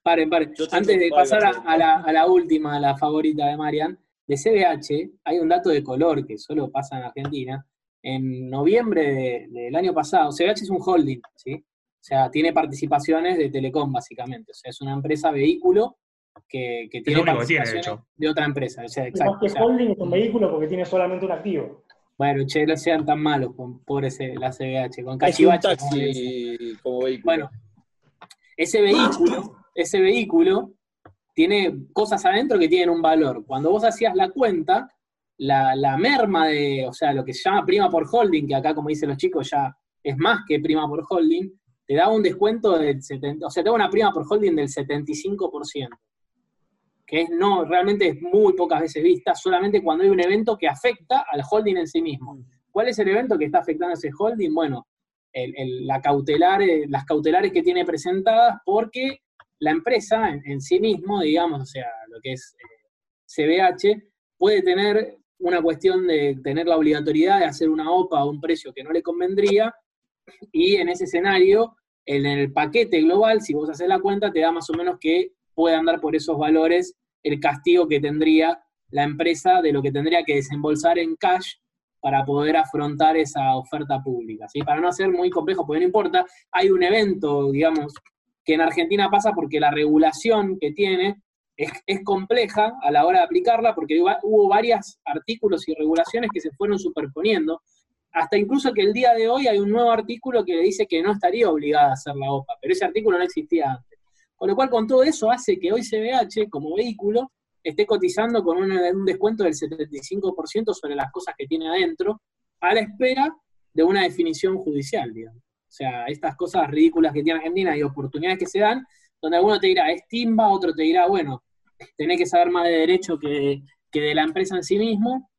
Paren, paren. Yo Antes de pasar a la, a la última, a la favorita de Marian, de CBH, hay un dato de color que solo pasa en Argentina. En noviembre de- del año pasado, CBH es un holding, ¿sí? O sea, tiene participaciones de Telecom, básicamente. O sea, es una empresa vehículo que, que tiene que de participaciones de otra empresa. O sea, Más exacto. que o sea, holding es un vehículo porque tiene solamente un activo. bueno, che, no sean tan malos con pobre ese- la CBH, con Es un cachivache. como taxi como vehículo. Bueno, ese vehículo, ese vehículo tiene cosas adentro que tienen un valor. Cuando vos hacías la cuenta, la, merma de, o sea, lo que se llama prima por holding, que acá, como dicen los chicos, ya es más que prima por holding, te da un descuento del 70, o sea, te da una prima por holding del 75%, que es no, realmente es muy pocas veces vista, solamente cuando hay un evento que afecta al holding en sí mismo. ¿Cuál es el evento que está afectando a ese holding? Bueno, eh, las cautelares que tiene presentadas porque la empresa en, sí mismo, digamos, o sea, lo que es eh, CBH, puede tener una cuestión de tener la obligatoriedad de hacer una OPA a un precio que no le convendría, y en ese escenario, en el paquete global, si vos haces la cuenta, te da más o menos que puede andar por esos valores el castigo que tendría la empresa de lo que tendría que desembolsar en cash para poder afrontar esa oferta pública. ¿sí? Para no hacer muy complejo, porque no importa, hay un evento, digamos, que en Argentina pasa porque la regulación que tiene es, compleja a la hora de aplicarla, porque hubo- varios artículos y regulaciones que se fueron superponiendo, hasta incluso que el día de hoy hay un nuevo artículo que le dice que no estaría obligada a hacer la OPA, pero ese artículo no existía antes. Con lo cual, con todo eso hace que hoy CBH, como vehículo, esté cotizando con un, un descuento del 75% sobre las cosas que tiene adentro, a la espera de una definición judicial, digamos. O sea, estas cosas ridículas que tiene Argentina y oportunidades que se dan, donde alguno te dirá, es timba, otro te dirá, bueno, tenés que saber más de derecho que, que de la empresa en sí mismo,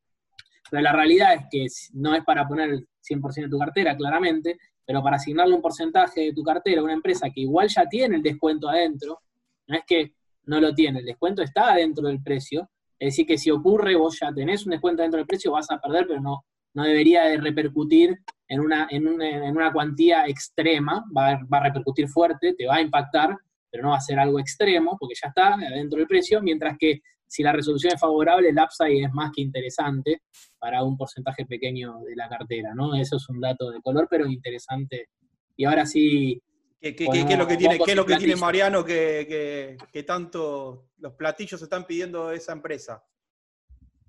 pero la realidad es que no es para poner el 100% de tu cartera, claramente, pero para asignarle un porcentaje de tu cartera a una empresa que igual ya tiene el descuento adentro, no es que no lo tiene, el descuento está dentro del precio, es decir, que si ocurre, vos ya tenés un descuento dentro del precio, vas a perder, pero no, no debería de repercutir en una, en una, en una cuantía extrema, va a, va a repercutir fuerte, te va a impactar, pero no va a ser algo extremo, porque ya está dentro del precio, mientras que si la resolución es favorable, el upside es más que interesante para un porcentaje pequeño de la cartera, ¿no? Eso es un dato de color, pero interesante. Y ahora sí, ¿Qué, qué- Bueno, qué es lo que tiene, qué es lo que tiene. Mariano que, que- que tanto los platillos están pidiendo de esa empresa?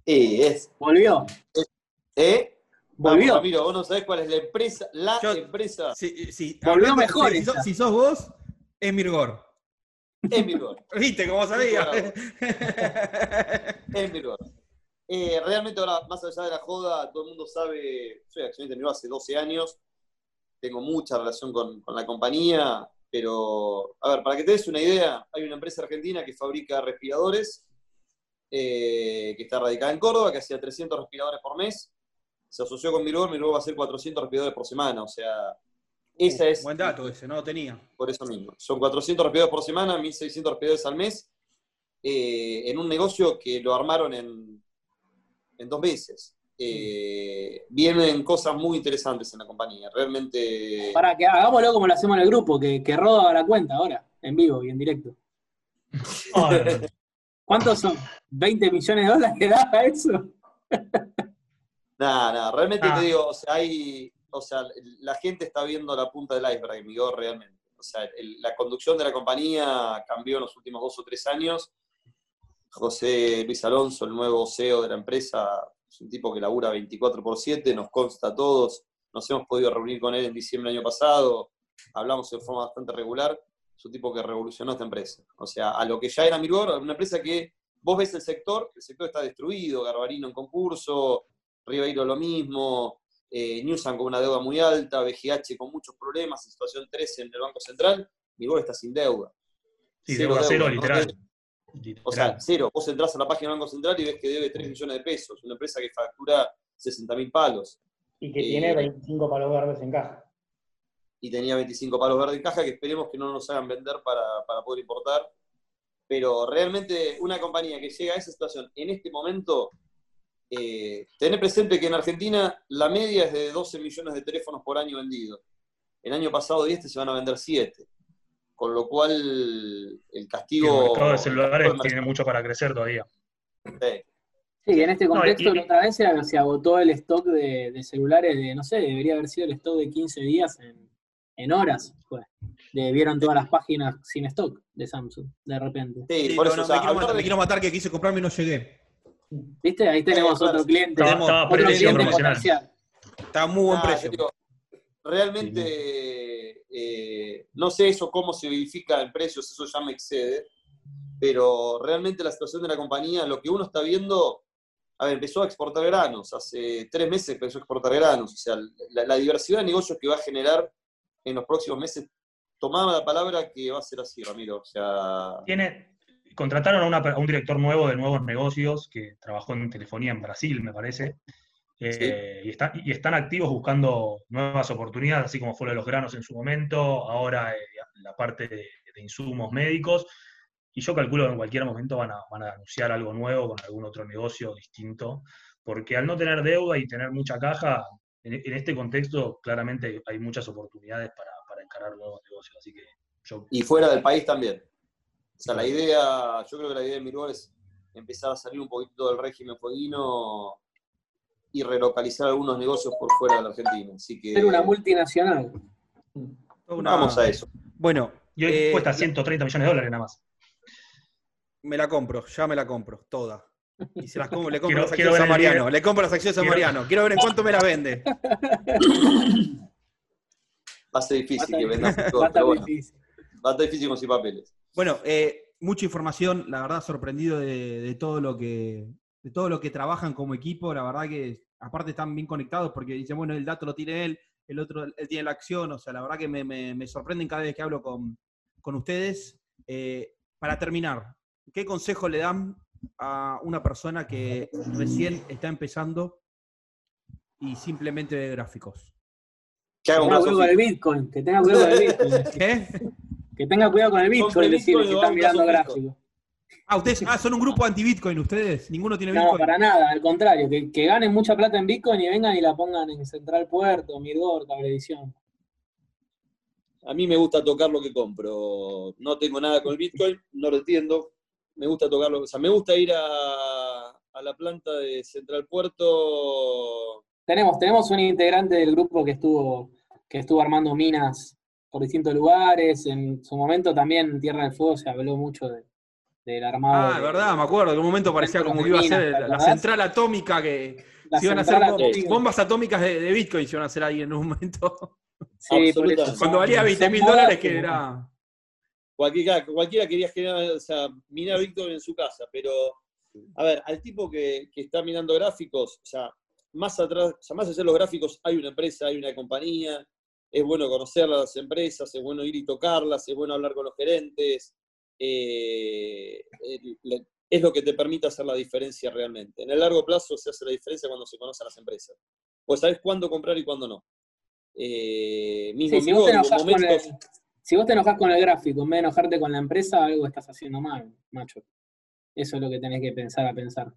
Eh, es, volvió, ¿eh? volvió. Vamos, Ramiro, vos no sabés cuál es la empresa, la Yo- empresa Si, si- Volvió hablando- mejor si, si esa. sos, si sos vos, es Mirgor. Es Mirgor. ¿Viste cómo sabía? Es Mirgor. Eh, realmente ahora, más allá de la joda, todo el mundo sabe, soy accionista de Mirgor hace 12 años. tengo mucha relación con, con la compañía, pero, a ver, para que te des una idea, hay una empresa argentina que fabrica respiradores, eh, que está radicada en Córdoba, que hacía 300 respiradores por mes, se asoció con Mirgor, Mirgor va a hacer 400 respiradores por semana, o sea, esa es... Buen dato ese, no lo tenía. Por eso mismo. Son 400 respiradores por semana, 1.600 respiradores al mes, eh, en un negocio que lo armaron en, en dos meses. Eh, vienen cosas muy interesantes en la compañía, realmente... Para que hagámoslo como lo hacemos en el grupo, que, que Rodo haga la cuenta ahora, en vivo y en directo. ¿Cuántos son? ¿20 millones de dólares que da eso? Nada, nada, realmente Ah. te digo, o sea, hay, o sea, la gente está viendo la punta del iceberg, Miguel, realmente. O sea, la conducción de la compañía cambió en los últimos dos o tres años. José Luis Alonso, el nuevo CEO de la empresa, es un tipo que labura 24 por 7, nos consta a todos. Nos hemos podido reunir con él en diciembre del año pasado, hablamos de forma bastante regular. Es un tipo que revolucionó esta empresa. O sea, a lo que ya era Mirgor, una empresa que vos ves el sector, el sector está destruido, Garbarino en concurso, Ribeiro lo mismo, eh, Newsom con una deuda muy alta, BGH con muchos problemas, en situación 13 en el Banco Central, Mirgor está sin deuda. Sí, Cero deuda cero, deuda, ¿no? literal. O sea, cero. Vos entras a la página del Banco Central y ves que debe 3 millones de pesos, una empresa que factura 60 mil palos Y que Eh, tiene 25 palos verdes en caja. y tenía 25 palos verdes en caja que esperemos que no nos hagan vender para, para poder importar. Pero realmente una compañía que llega a esa situación en este momento, eh, tener presente que en Argentina la media es de 12 millones de teléfonos por año vendidos. El año pasado de este se van a vender 7. Con lo cual el Y el castigo... mercado de celulares el tiene mucho para crecer todavía. Sí, en este No, contexto, y- otra vez se, se agotó el stock de, de celulares de, no sé, debería haber sido el stock de 15 días en, en horas. De- vieron todas las páginas sin stock de Samsung, de repente. Sí, Sí, por eso, no, o sea, me, quiero matar, de- me quiero matar que quise comprarme y no llegué. ¿Viste? Ahí tenemos otro cliente. Estaba, Tenemos estaba a Otro precio cliente promocional. potencial. Está muy buen Ah, precio. digo, realmente, eh, no sé eso cómo se verifica en precios, eso ya me excede, pero realmente la situación de la compañía, lo que uno está viendo, a ver, empezó a exportar granos, hace tres meses empezó a exportar granos, o sea, la, la diversidad de negocios que va a generar en los próximos meses, tomaba la palabra que va a ser así, Ramiro, o sea, Tiene, contrataron a, una- a un director nuevo de nuevos negocios que trabajó en telefonía en Brasil, me parece. Eh, y, están, y están activos buscando nuevas oportunidades, así como fue lo de los granos en su momento, ahora eh, la parte de, de insumos médicos. Y yo calculo que en cualquier momento van a, van a anunciar algo nuevo con algún otro negocio distinto, porque al no tener deuda y tener mucha caja, en, en este contexto claramente hay muchas oportunidades para, para encarar nuevos negocios. Así que yo y fuera del país también. O sea, la idea, yo creo que la idea de Mirgor es empezar a salir un poquito del régimen fueguino y relocalizar algunos negocios por fuera de la Argentina. Así que Ser una multinacional. Una- vamos a eso. Bueno, Y hoy eh, cuesta 130 millones de dólares nada más. me la compro, ya me la compro, toda. Y se las compro, le compro Quiero- las acciones a Mariano, le compro las acciones a Quiero- Mariano. Quiero ver en cuánto me las vende. Va a ser difícil que Va a vendas todo, va a estar pero bueno, difícil. a difícil con sin papeles. Bueno, eh, mucha información, la verdad sorprendido de, de todo lo que de todo lo que trabajan como equipo, la verdad que aparte están bien conectados porque dicen, bueno, el dato lo tiene él, el otro él tiene la acción, o sea, la verdad que me, me- me sorprenden cada vez que hablo con, con ustedes. Eh, para terminar, ¿qué consejo le dan a una persona que recién está empezando y simplemente ve gráficos? Que haga un. Bitcoin, que tenga cuidado el Bitcoin. ¿Qué? Que tenga cuidado con el Bitcoin, decirle si están mirando gráficos. Ah, ustedes ah, son un grupo anti-Bitcoin ustedes, ninguno tiene No, Bitcoin. para nada, al contrario, que, que ganen mucha plata en Bitcoin y vengan y la pongan en Central Puerto, Mirgor, Cablevisión. A mí me gusta tocar lo que compro. No tengo nada con el Bitcoin, no lo entiendo. Me gusta tocarlo. O sea, me gusta ir a, a la planta de Central Puerto. Tenemos, tenemos un integrante del grupo que estuvo, que estuvo armando minas por distintos lugares. En su momento también en Tierra del Fuego se habló mucho de- del armado. Ah, de- verdad, me acuerdo. En un momento parecía como que iba a ser ¿te la, central atómica que la se iban a hacer atómica. bombas atómicas de, de Bitcoin, se iban a hacer ahí en un momento. Sí, por eso Cuando valía 20 son mil dólares, que era. Cualquiera, cualquiera quería generar, o sea, minar Bitcoin en su casa, pero, a ver, al tipo que, que está mirando gráficos, o sea, más atrás, o sea, más allá de los gráficos, hay una empresa, hay una compañía, es bueno conocer a las empresas, es bueno ir y tocarlas, es bueno hablar con los gerentes, eh, es lo que te permite hacer la diferencia realmente. En el largo plazo se hace la diferencia cuando se conocen las empresas. Pues sabes cuándo comprar y cuándo no. Eh, mismo si, vos te enojas con el gráfico, en vez de enojarte con la empresa, algo estás haciendo mal, macho. Eso es lo que tenés que pensar a pensar.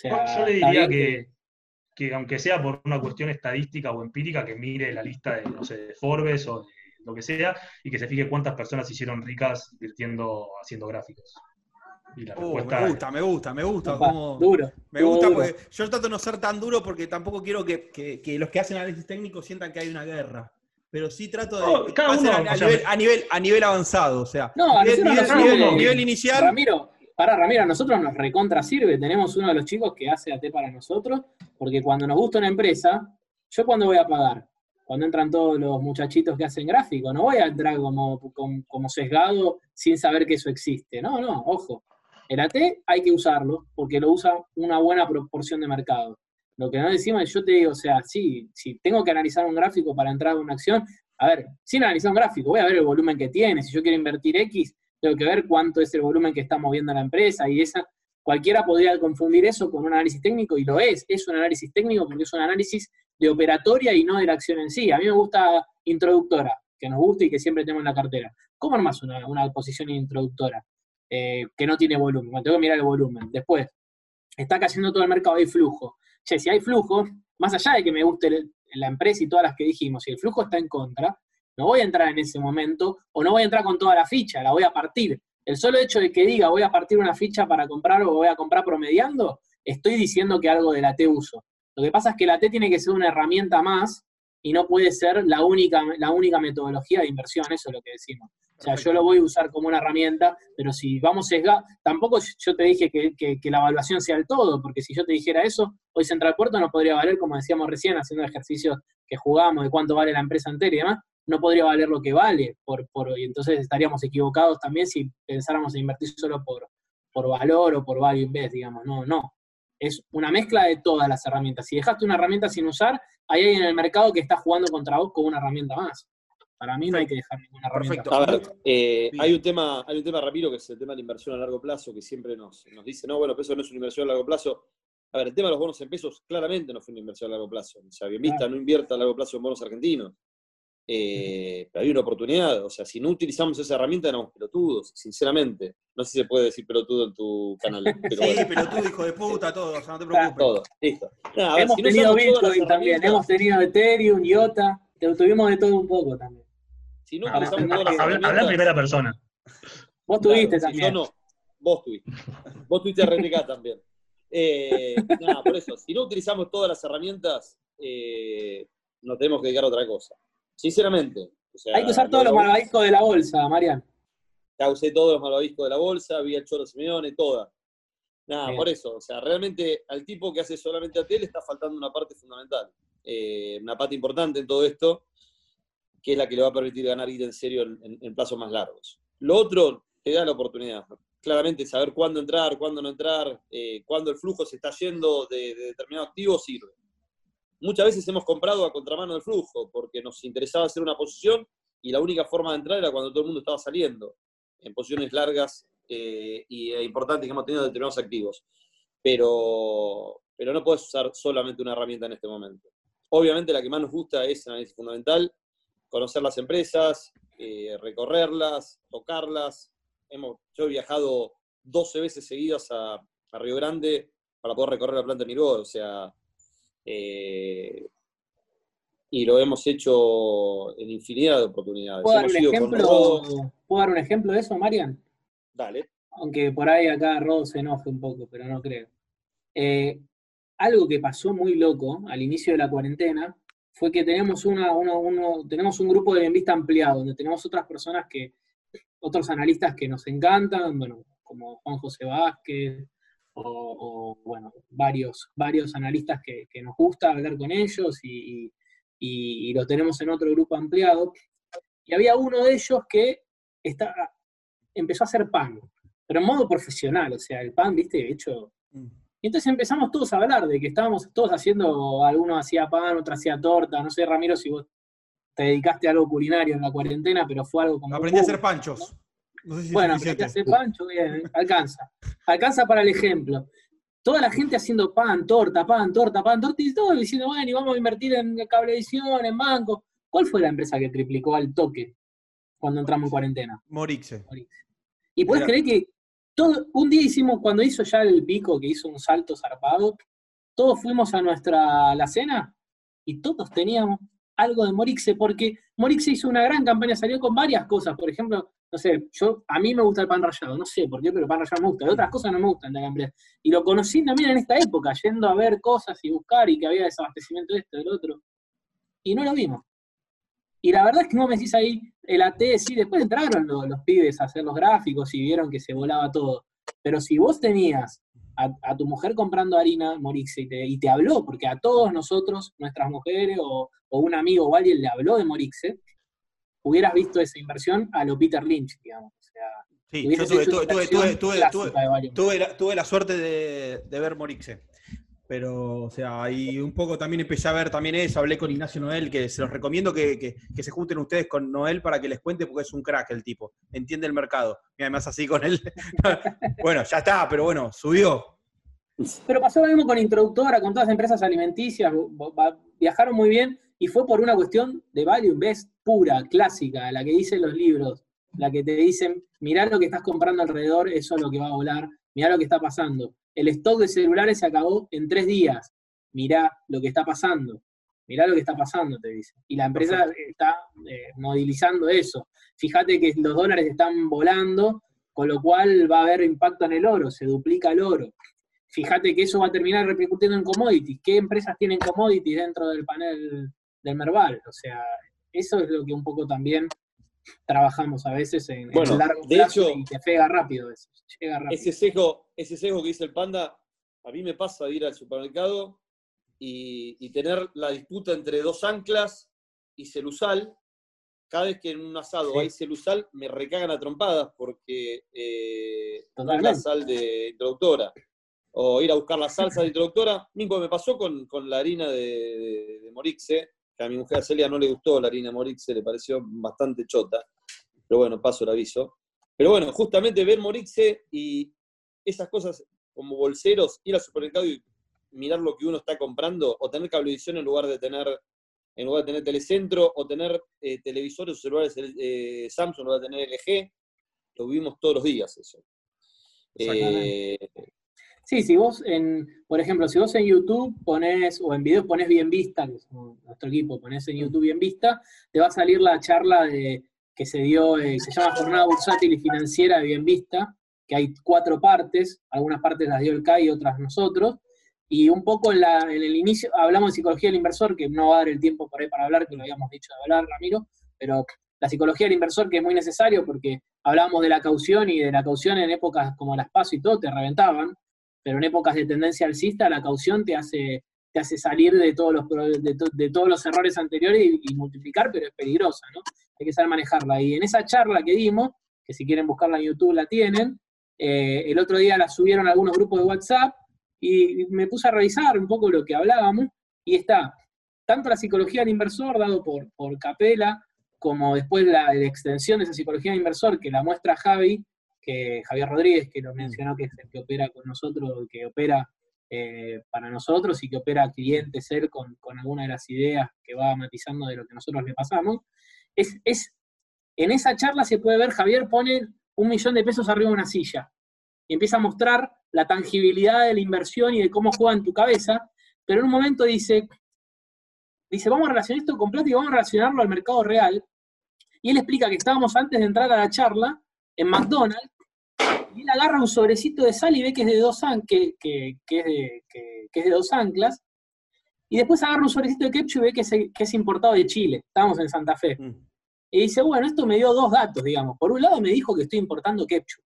yo le diría que, que, aunque sea por una cuestión estadística o empírica, que mire la lista de, no sé, de Forbes o de lo que sea, y que se fije cuántas personas hicieron ricas haciendo gráficos. Uh, me gusta, me gusta, me gusta. duro. Me gusta porque yo trato de no ser tan duro porque tampoco quiero que, los que hacen análisis técnico sientan que hay una guerra. Pero sí trato de oh, a, nivel, a, nivel, avanzado, o sea, no, a nivel, inicial. Ramiro, para Ramiro, nosotros nos recontra sirve. Tenemos uno de los chicos que hace AT para nosotros, porque cuando nos gusta una empresa, yo cuando voy a pagar, cuando entran todos los muchachitos que hacen gráfico, no voy a entrar como, como, sesgado sin saber que eso existe. No, no, ojo. El AT hay que usarlo porque lo usa una buena proporción de mercado. Lo que no decimos es, yo te digo, o sea, sí, si tengo que analizar un gráfico para entrar a una acción, a ver, sin analizar un gráfico, voy a ver el volumen que tiene. Si yo quiero invertir X, tengo que ver cuánto es el volumen que está moviendo la empresa y esa. Cualquiera podría confundir eso con un análisis técnico y lo es. Es un análisis técnico porque es un análisis de operatoria y no de la acción en sí. A mí me gusta introductora, que nos gusta y que siempre tengo en la cartera. ¿Cómo armas una, una posición introductora? Eh, que no tiene volumen. tengo que mirar el volumen. Después, está cayendo todo el mercado, hay flujo. Che, si hay flujo, más allá de que me guste la empresa y todas las que dijimos, si el flujo está en contra, no voy a entrar en ese momento o no voy a entrar con toda la ficha, la voy a partir. El solo hecho de que diga voy a partir una ficha para comprar o voy a comprar promediando, estoy diciendo que algo de la T uso. Lo que pasa es que la T tiene que ser una herramienta más y no puede ser la única, la única metodología de inversión, eso es lo que decimos. O sea, yo lo voy a usar como una herramienta, pero si vamos a tampoco yo te dije que, la evaluación sea el todo, porque si yo te dijera eso, hoy Central Puerto no podría valer, como decíamos recién, haciendo ejercicios que jugamos de cuánto vale la empresa entera y demás, no podría valer lo que vale, por, por, y entonces estaríamos equivocados también si pensáramos en invertir solo por, por valor o por value invest, digamos, no, no. Es una mezcla de todas las herramientas. Si dejaste una herramienta sin usar, hay alguien en el mercado que está jugando contra vos con una herramienta más. Para mí no hay que dejar ninguna Perfecto. A ver, eh, hay, un tema, hay un tema, Ramiro, que es el tema de la inversión a largo plazo, que siempre nos, nos dice, no, bueno, eso no es una inversión a largo plazo. A ver, el tema de los bonos en pesos claramente no fue una inversión a largo plazo. O sea, bien vista, no invierta a largo plazo en bonos argentinos. Eh, pero hay una oportunidad. O sea, si no utilizamos esa herramienta, éramos pelotudos, sinceramente. No sé si se puede decir pelotudo en tu canal. sí, pelotudo, hijo de puta, todo. O sea, no te preocupes. Todo, listo. hemos tenido Bitcoin también, hemos tenido Ethereum, IOTA. Tuvimos de todo un poco también. Si no utilizamos todas las Habla en primera persona. Vos tuviste también. yo no. Vos tuviste. Vos tuviste RTK también. Eh, nada, por eso, si no utilizamos todas las herramientas, eh, nos tenemos que dedicar a otra cosa. Sinceramente. Hay que usar todos los malvadiscos de la bolsa, Marian. Ya usé todos los malvadiscos de la bolsa, vi el Choro Simeone, todas. Nada, por eso. O sea, realmente al tipo que hace solamente a le está faltando una parte fundamental. Eh, una parte importante en todo esto, que es la que le va a permitir ganar ir en serio en, plazos más largos. Lo otro te da la oportunidad. Claramente saber cuándo entrar, cuándo no entrar, eh, cuándo el flujo se está yendo de, determinado activo sirve. Muchas veces hemos comprado a contramano del flujo porque nos interesaba hacer una posición y la única forma de entrar era cuando todo el mundo estaba saliendo en posiciones largas eh, y e importantes que hemos tenido determinados activos. Pero, pero no puedes usar solamente una herramienta en este momento. Obviamente la que más nos gusta es análisis fundamental, conocer las empresas, eh, recorrerlas, tocarlas. Hemos, yo he viajado 12 veces seguidas a, Río Grande para poder recorrer la planta de Miró, o sea, eh, y lo hemos hecho en infinidad de oportunidades. ¿Puedo dar, un ejemplo, ¿Puedo dar un ejemplo de eso, Marian? Dale. Aunque por ahí acá Rodo se enoje un poco, pero no creo. Eh, algo que pasó muy loco al inicio de la cuarentena fue que tenemos, una, tenemos un grupo de bien ampliado, donde tenemos otras personas que, otros analistas que nos encantan, bueno, como Juan José Vázquez, o, bueno, varios, varios analistas que, nos gusta hablar con ellos y, lo tenemos en otro grupo ampliado. Y había uno de ellos que está, empezó a hacer pan, pero en modo profesional, o sea, el pan, viste, hecho mm. Y entonces empezamos todos a hablar de que estábamos todos haciendo, algunos hacía pan, otro hacía torta, no sé, Ramiro, si vos te dedicaste a algo culinario en la cuarentena, pero fue algo como... Aprendí a hacer panchos. No sé si Bueno, hacer pancho, bien, alcanza. Alcanza para el ejemplo. Toda la gente haciendo pan, torta, pan, torta, pan, torta, y todo diciendo, bueno, y vamos a invertir en cablevisión, en banco. ¿Cuál fue la empresa que triplicó al toque cuando entramos en cuarentena? Morixe. Y puedes creer que todo, un día hicimos, cuando hizo ya el pico, que hizo un salto zarpado, todos fuimos a nuestra la cena y todos teníamos algo de Morixe, porque Morixe hizo una gran campaña, salió con varias cosas, por ejemplo, no sé, yo a mí me gusta el pan rallado, no sé por qué, pero el pan rallado me gusta, y otras cosas no me gustan de la. Y lo conocí también en esta época, yendo a ver cosas y buscar y que había desabastecimiento de esto, del otro. Y no lo vimos. Y la verdad es que no me decís ahí, el AT, sí, después entraron los pibes a hacer los gráficos y vieron que se volaba todo. Pero si vos tenías a, a tu mujer comprando harina Morixe y te, y te habló, porque a todos nosotros, nuestras mujeres o, o un amigo o alguien le habló de Morixe, hubieras visto esa inversión a lo Peter Lynch, digamos. O sea, Sí, yo tuve, tuve, tuve la suerte de, de ver Morixe. Pero, o sea, y un poco también empecé a ver también eso, hablé con Ignacio Noel, que se los recomiendo que, que- se junten ustedes con Noel para que les cuente, porque es un crack el tipo, entiende el mercado. Y además así con él. bueno, ya está, pero bueno, subió. Pero pasó lo mismo con Introductora, con todas las empresas alimenticias, viajaron muy bien y fue por una cuestión de value invest pura, clásica, la que dicen los libros, la que te dicen, mirá lo que estás comprando alrededor, eso es lo que va a volar, mirá lo que está pasando. El stock de celulares se acabó en tres días, mirá lo que está pasando, mirá lo que está pasando, te dice. Y la empresa está eh, movilizando eso. Fíjate que los dólares están volando, con lo cual va a haber impacto en el oro, se duplica el oro fíjate que eso va a terminar repercutiendo en commodities. ¿Qué empresas tienen commodities dentro del panel del Merval? O sea, eso es lo que un poco también trabajamos a veces en, en Bueno, el largo de plazo hecho- y te pega rápido eso. Llega rápido. Ese sesgo, ese sesgo que dice el panda, a mí me pasa de ir al supermercado y, y tener la disputa entre dos anclas y celusal. Cada vez que en un asado Sí. hay celusal, me recagan a trompadas porque eh, no es la sal de introductora. O ir a buscar la salsa de introductora. Mismo me pasó con, con la harina de, de- de Morixe, que a mi mujer Celia no le gustó la harina Morixe, le pareció bastante chota. Pero bueno, paso el aviso. Pero bueno, justamente ver Morixe y esas cosas como bolseros, ir al supermercado y mirar lo que uno está comprando, o tener cablevisión en lugar de tener en lugar de tener telecentro, o tener eh, televisores o celulares eh, Samsung en lugar de tener LG, lo vivimos todos los días eso. Eh, Sí, si vos en, por ejemplo, si vos en YouTube pones, o en videos pones bien vista, nuestro equipo, pones en YouTube bien vista, te va a salir la charla de, que se dio, eh, se llama Jornada Bursátil y Financiera de Bien Vista, que hay cuatro partes, algunas partes las dio el CAI otras nosotros, y un poco en, la- en el inicio hablamos de psicología del inversor, que no va a dar el tiempo por ahí para hablar, que lo habíamos dicho de hablar, Ramiro, pero la psicología del inversor que es muy necesario porque hablábamos de la caución y de la caución en épocas como las PASO y todo, te reventaban, pero en épocas de tendencia alcista la caución te hace, te hace salir de todos los, de, to- de todos los errores anteriores y, y multiplicar, pero es peligrosa, ¿no? Hay que saber manejarla. Y en esa charla que dimos, que si quieren buscarla en YouTube la tienen, eh, el otro día la subieron a algunos grupos de WhatsApp y me puse a revisar un poco lo que hablábamos y está tanto la psicología del inversor dado por, por Capela, como después la, la extensión de esa psicología del inversor que la muestra Javi, que Javier Rodríguez, que lo mencionó, que es el que opera con nosotros, que opera eh, para nosotros y que opera a clientes él con, con alguna de las ideas que va matizando de lo que nosotros le pasamos. Es, es, en esa charla se puede ver, Javier pone un millón de pesos arriba de una silla y empieza a mostrar la tangibilidad de la inversión y de cómo juega en tu cabeza, pero en un momento dice, dice, vamos a relacionar esto con plata y vamos a relacionarlo al mercado real. Y él explica que estábamos antes de entrar a la charla en McDonald's y él agarra un sobrecito de sal y ve que es de dos, an- que, que- que es de, que- que es de dos anclas. Y después agarra un sobrecito de ketchup y ve que es, que es importado de Chile. Estábamos en Santa Fe. Mm. Y dice, bueno, esto me dio dos datos, digamos. Por un lado me dijo que estoy importando ketchup.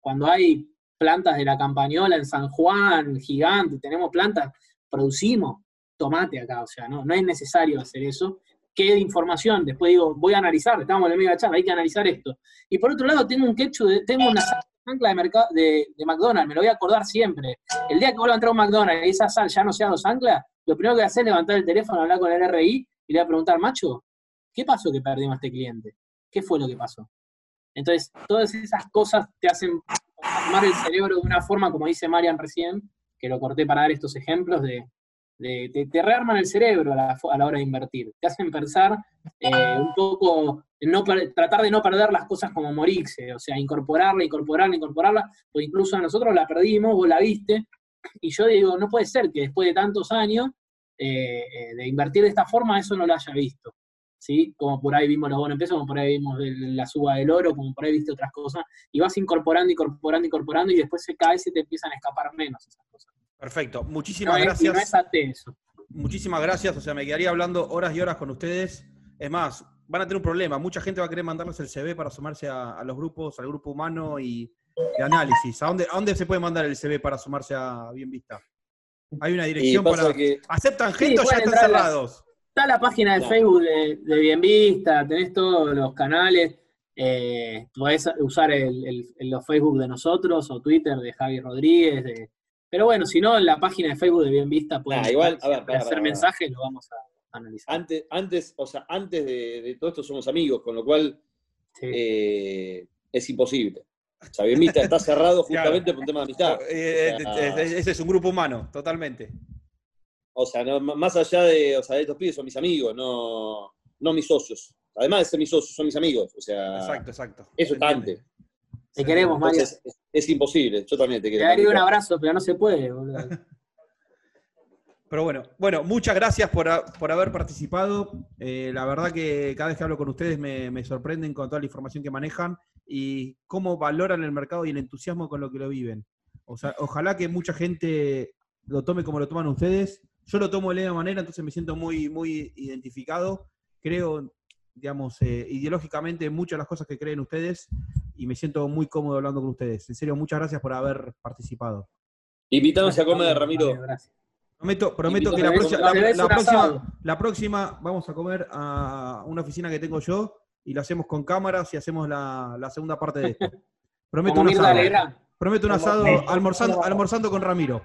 Cuando hay plantas de la campañola en San Juan, gigante, tenemos plantas, producimos tomate acá, o sea, no, no es necesario hacer eso. ¿Qué información? Después digo, voy a analizar, estamos en la mega charla, hay que analizar esto. Y por otro lado, tengo un ketchup, tengo una ancla de, mercado, de McDonald's, me lo voy a acordar siempre. El día que vuelva a entrar a un McDonald's y esa sal ya no sea dos anclas, lo primero que voy a hacer es levantar el teléfono, hablar con el RI y le voy a preguntar, macho, ¿qué pasó que perdimos a este cliente? ¿Qué fue lo que pasó? Entonces, todas esas cosas te hacen armar el cerebro de una forma, como dice Marian recién, que lo corté para dar estos ejemplos, de, te, rearman el cerebro a la, a la hora de invertir. Te hacen pensar eh, un poco, no tratar de no perder las cosas como morirse, o sea, incorporarla, incorporarla, incorporarla, o incluso nosotros la perdimos, vos la viste, y yo digo, no puede ser que después de tantos años eh, eh, de invertir de esta forma eso no lo haya visto. ¿Sí? Como por ahí vimos los bonos pesos, como por ahí vimos la suba del oro, como por ahí viste otras cosas, y vas incorporando, incorporando, incorporando, y después se cae y te empiezan a escapar menos esas cosas. Perfecto. Muchísimas gracias. no es. Muchísimas gracias. O sea, me quedaría hablando horas y horas con ustedes. Es más, van a tener un problema. Mucha gente va a querer mandarles el CV para sumarse a, a los grupos, al grupo humano y de análisis. ¿A dónde, ¿A dónde se puede mandar el CV para sumarse a Bien Vista? Hay una dirección para. que ¿Aceptan gente o ya están cerrados? Está la página de No. Facebook de, de Bienvista, tenés todos los canales, eh, podés usar el, el- el- los Facebook de nosotros o Twitter de Javi Rodríguez. de- pero bueno, si no, en la página de Facebook de Bienvista pueden Ah, igual, entrar, a ver, siempre pará, hacer pará. mensajes, lo vamos a analizar. antes, antes, o sea, antes de, de todo esto somos amigos, con lo cual Sí. eh, es imposible. O sea, Bien Vista está cerrado justamente por un tema de amistad. Eh, O sea, ese es un grupo humano, totalmente. O sea, no, más allá de, o sea, de estos pibes son mis amigos, no, no mis socios. Además de ser mis socios, son mis amigos. O sea, Exacto, exacto. eso está antes. Te queremos. Mario. Entonces, es, es imposible. Yo también te Te quiero. daría un abrazo, pero no se puede, boludo. Pero bueno, bueno, muchas gracias por, por haber participado. Eh, la verdad que cada vez que hablo con ustedes me, me sorprenden con toda la información que manejan y cómo valoran el mercado y el entusiasmo con lo que lo viven. O sea, ojalá que mucha gente lo tome como lo toman ustedes. Yo lo tomo de la misma manera, entonces me siento muy, muy identificado. Creo, digamos, eh, ideológicamente en muchas de las cosas que creen ustedes y me siento muy cómodo hablando con ustedes. En serio, muchas gracias por haber participado. Invitanos a comer, Ramiro. gracias. Prometo, prometo que la, a próxima, la- próxima, asado. la próxima vamos a comer a una oficina que tengo yo y lo hacemos con cámaras y hacemos la, la segunda parte de esto. Prometo un asado. Prometo un asado almorzando, almorzando con Ramiro.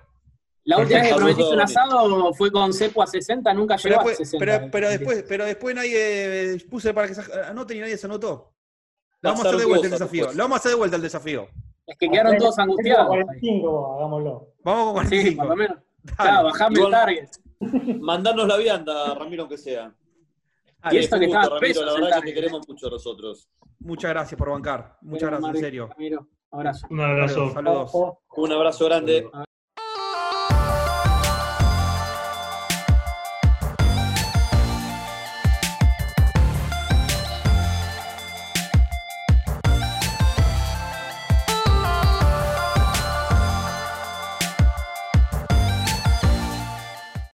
La última vez que prometiste un asado fue con Cepo a 60, nunca Pero llegó a después, 60. pero, pero después, pero después nadie eh, puse para que se anoten y nadie se anotó. A vamos a hacer de vuelta el desafío. Le vamos a hacer de vuelta el desafío. Es que quedaron todos angustiados. 45, hagámoslo. Vamos con Sí, 45. por lo menos. Claro, bajame el target. Mandanos la vianda, Ramiro, aunque sea. dale. Y Fue que un gusto, Ramiro, peso la verdad sentado. que te queremos mucho nosotros. Muchas gracias por bancar. Muchas gracias, en serio. Ramiro, abrazo. Un abrazo. Saludos. Un abrazo grande.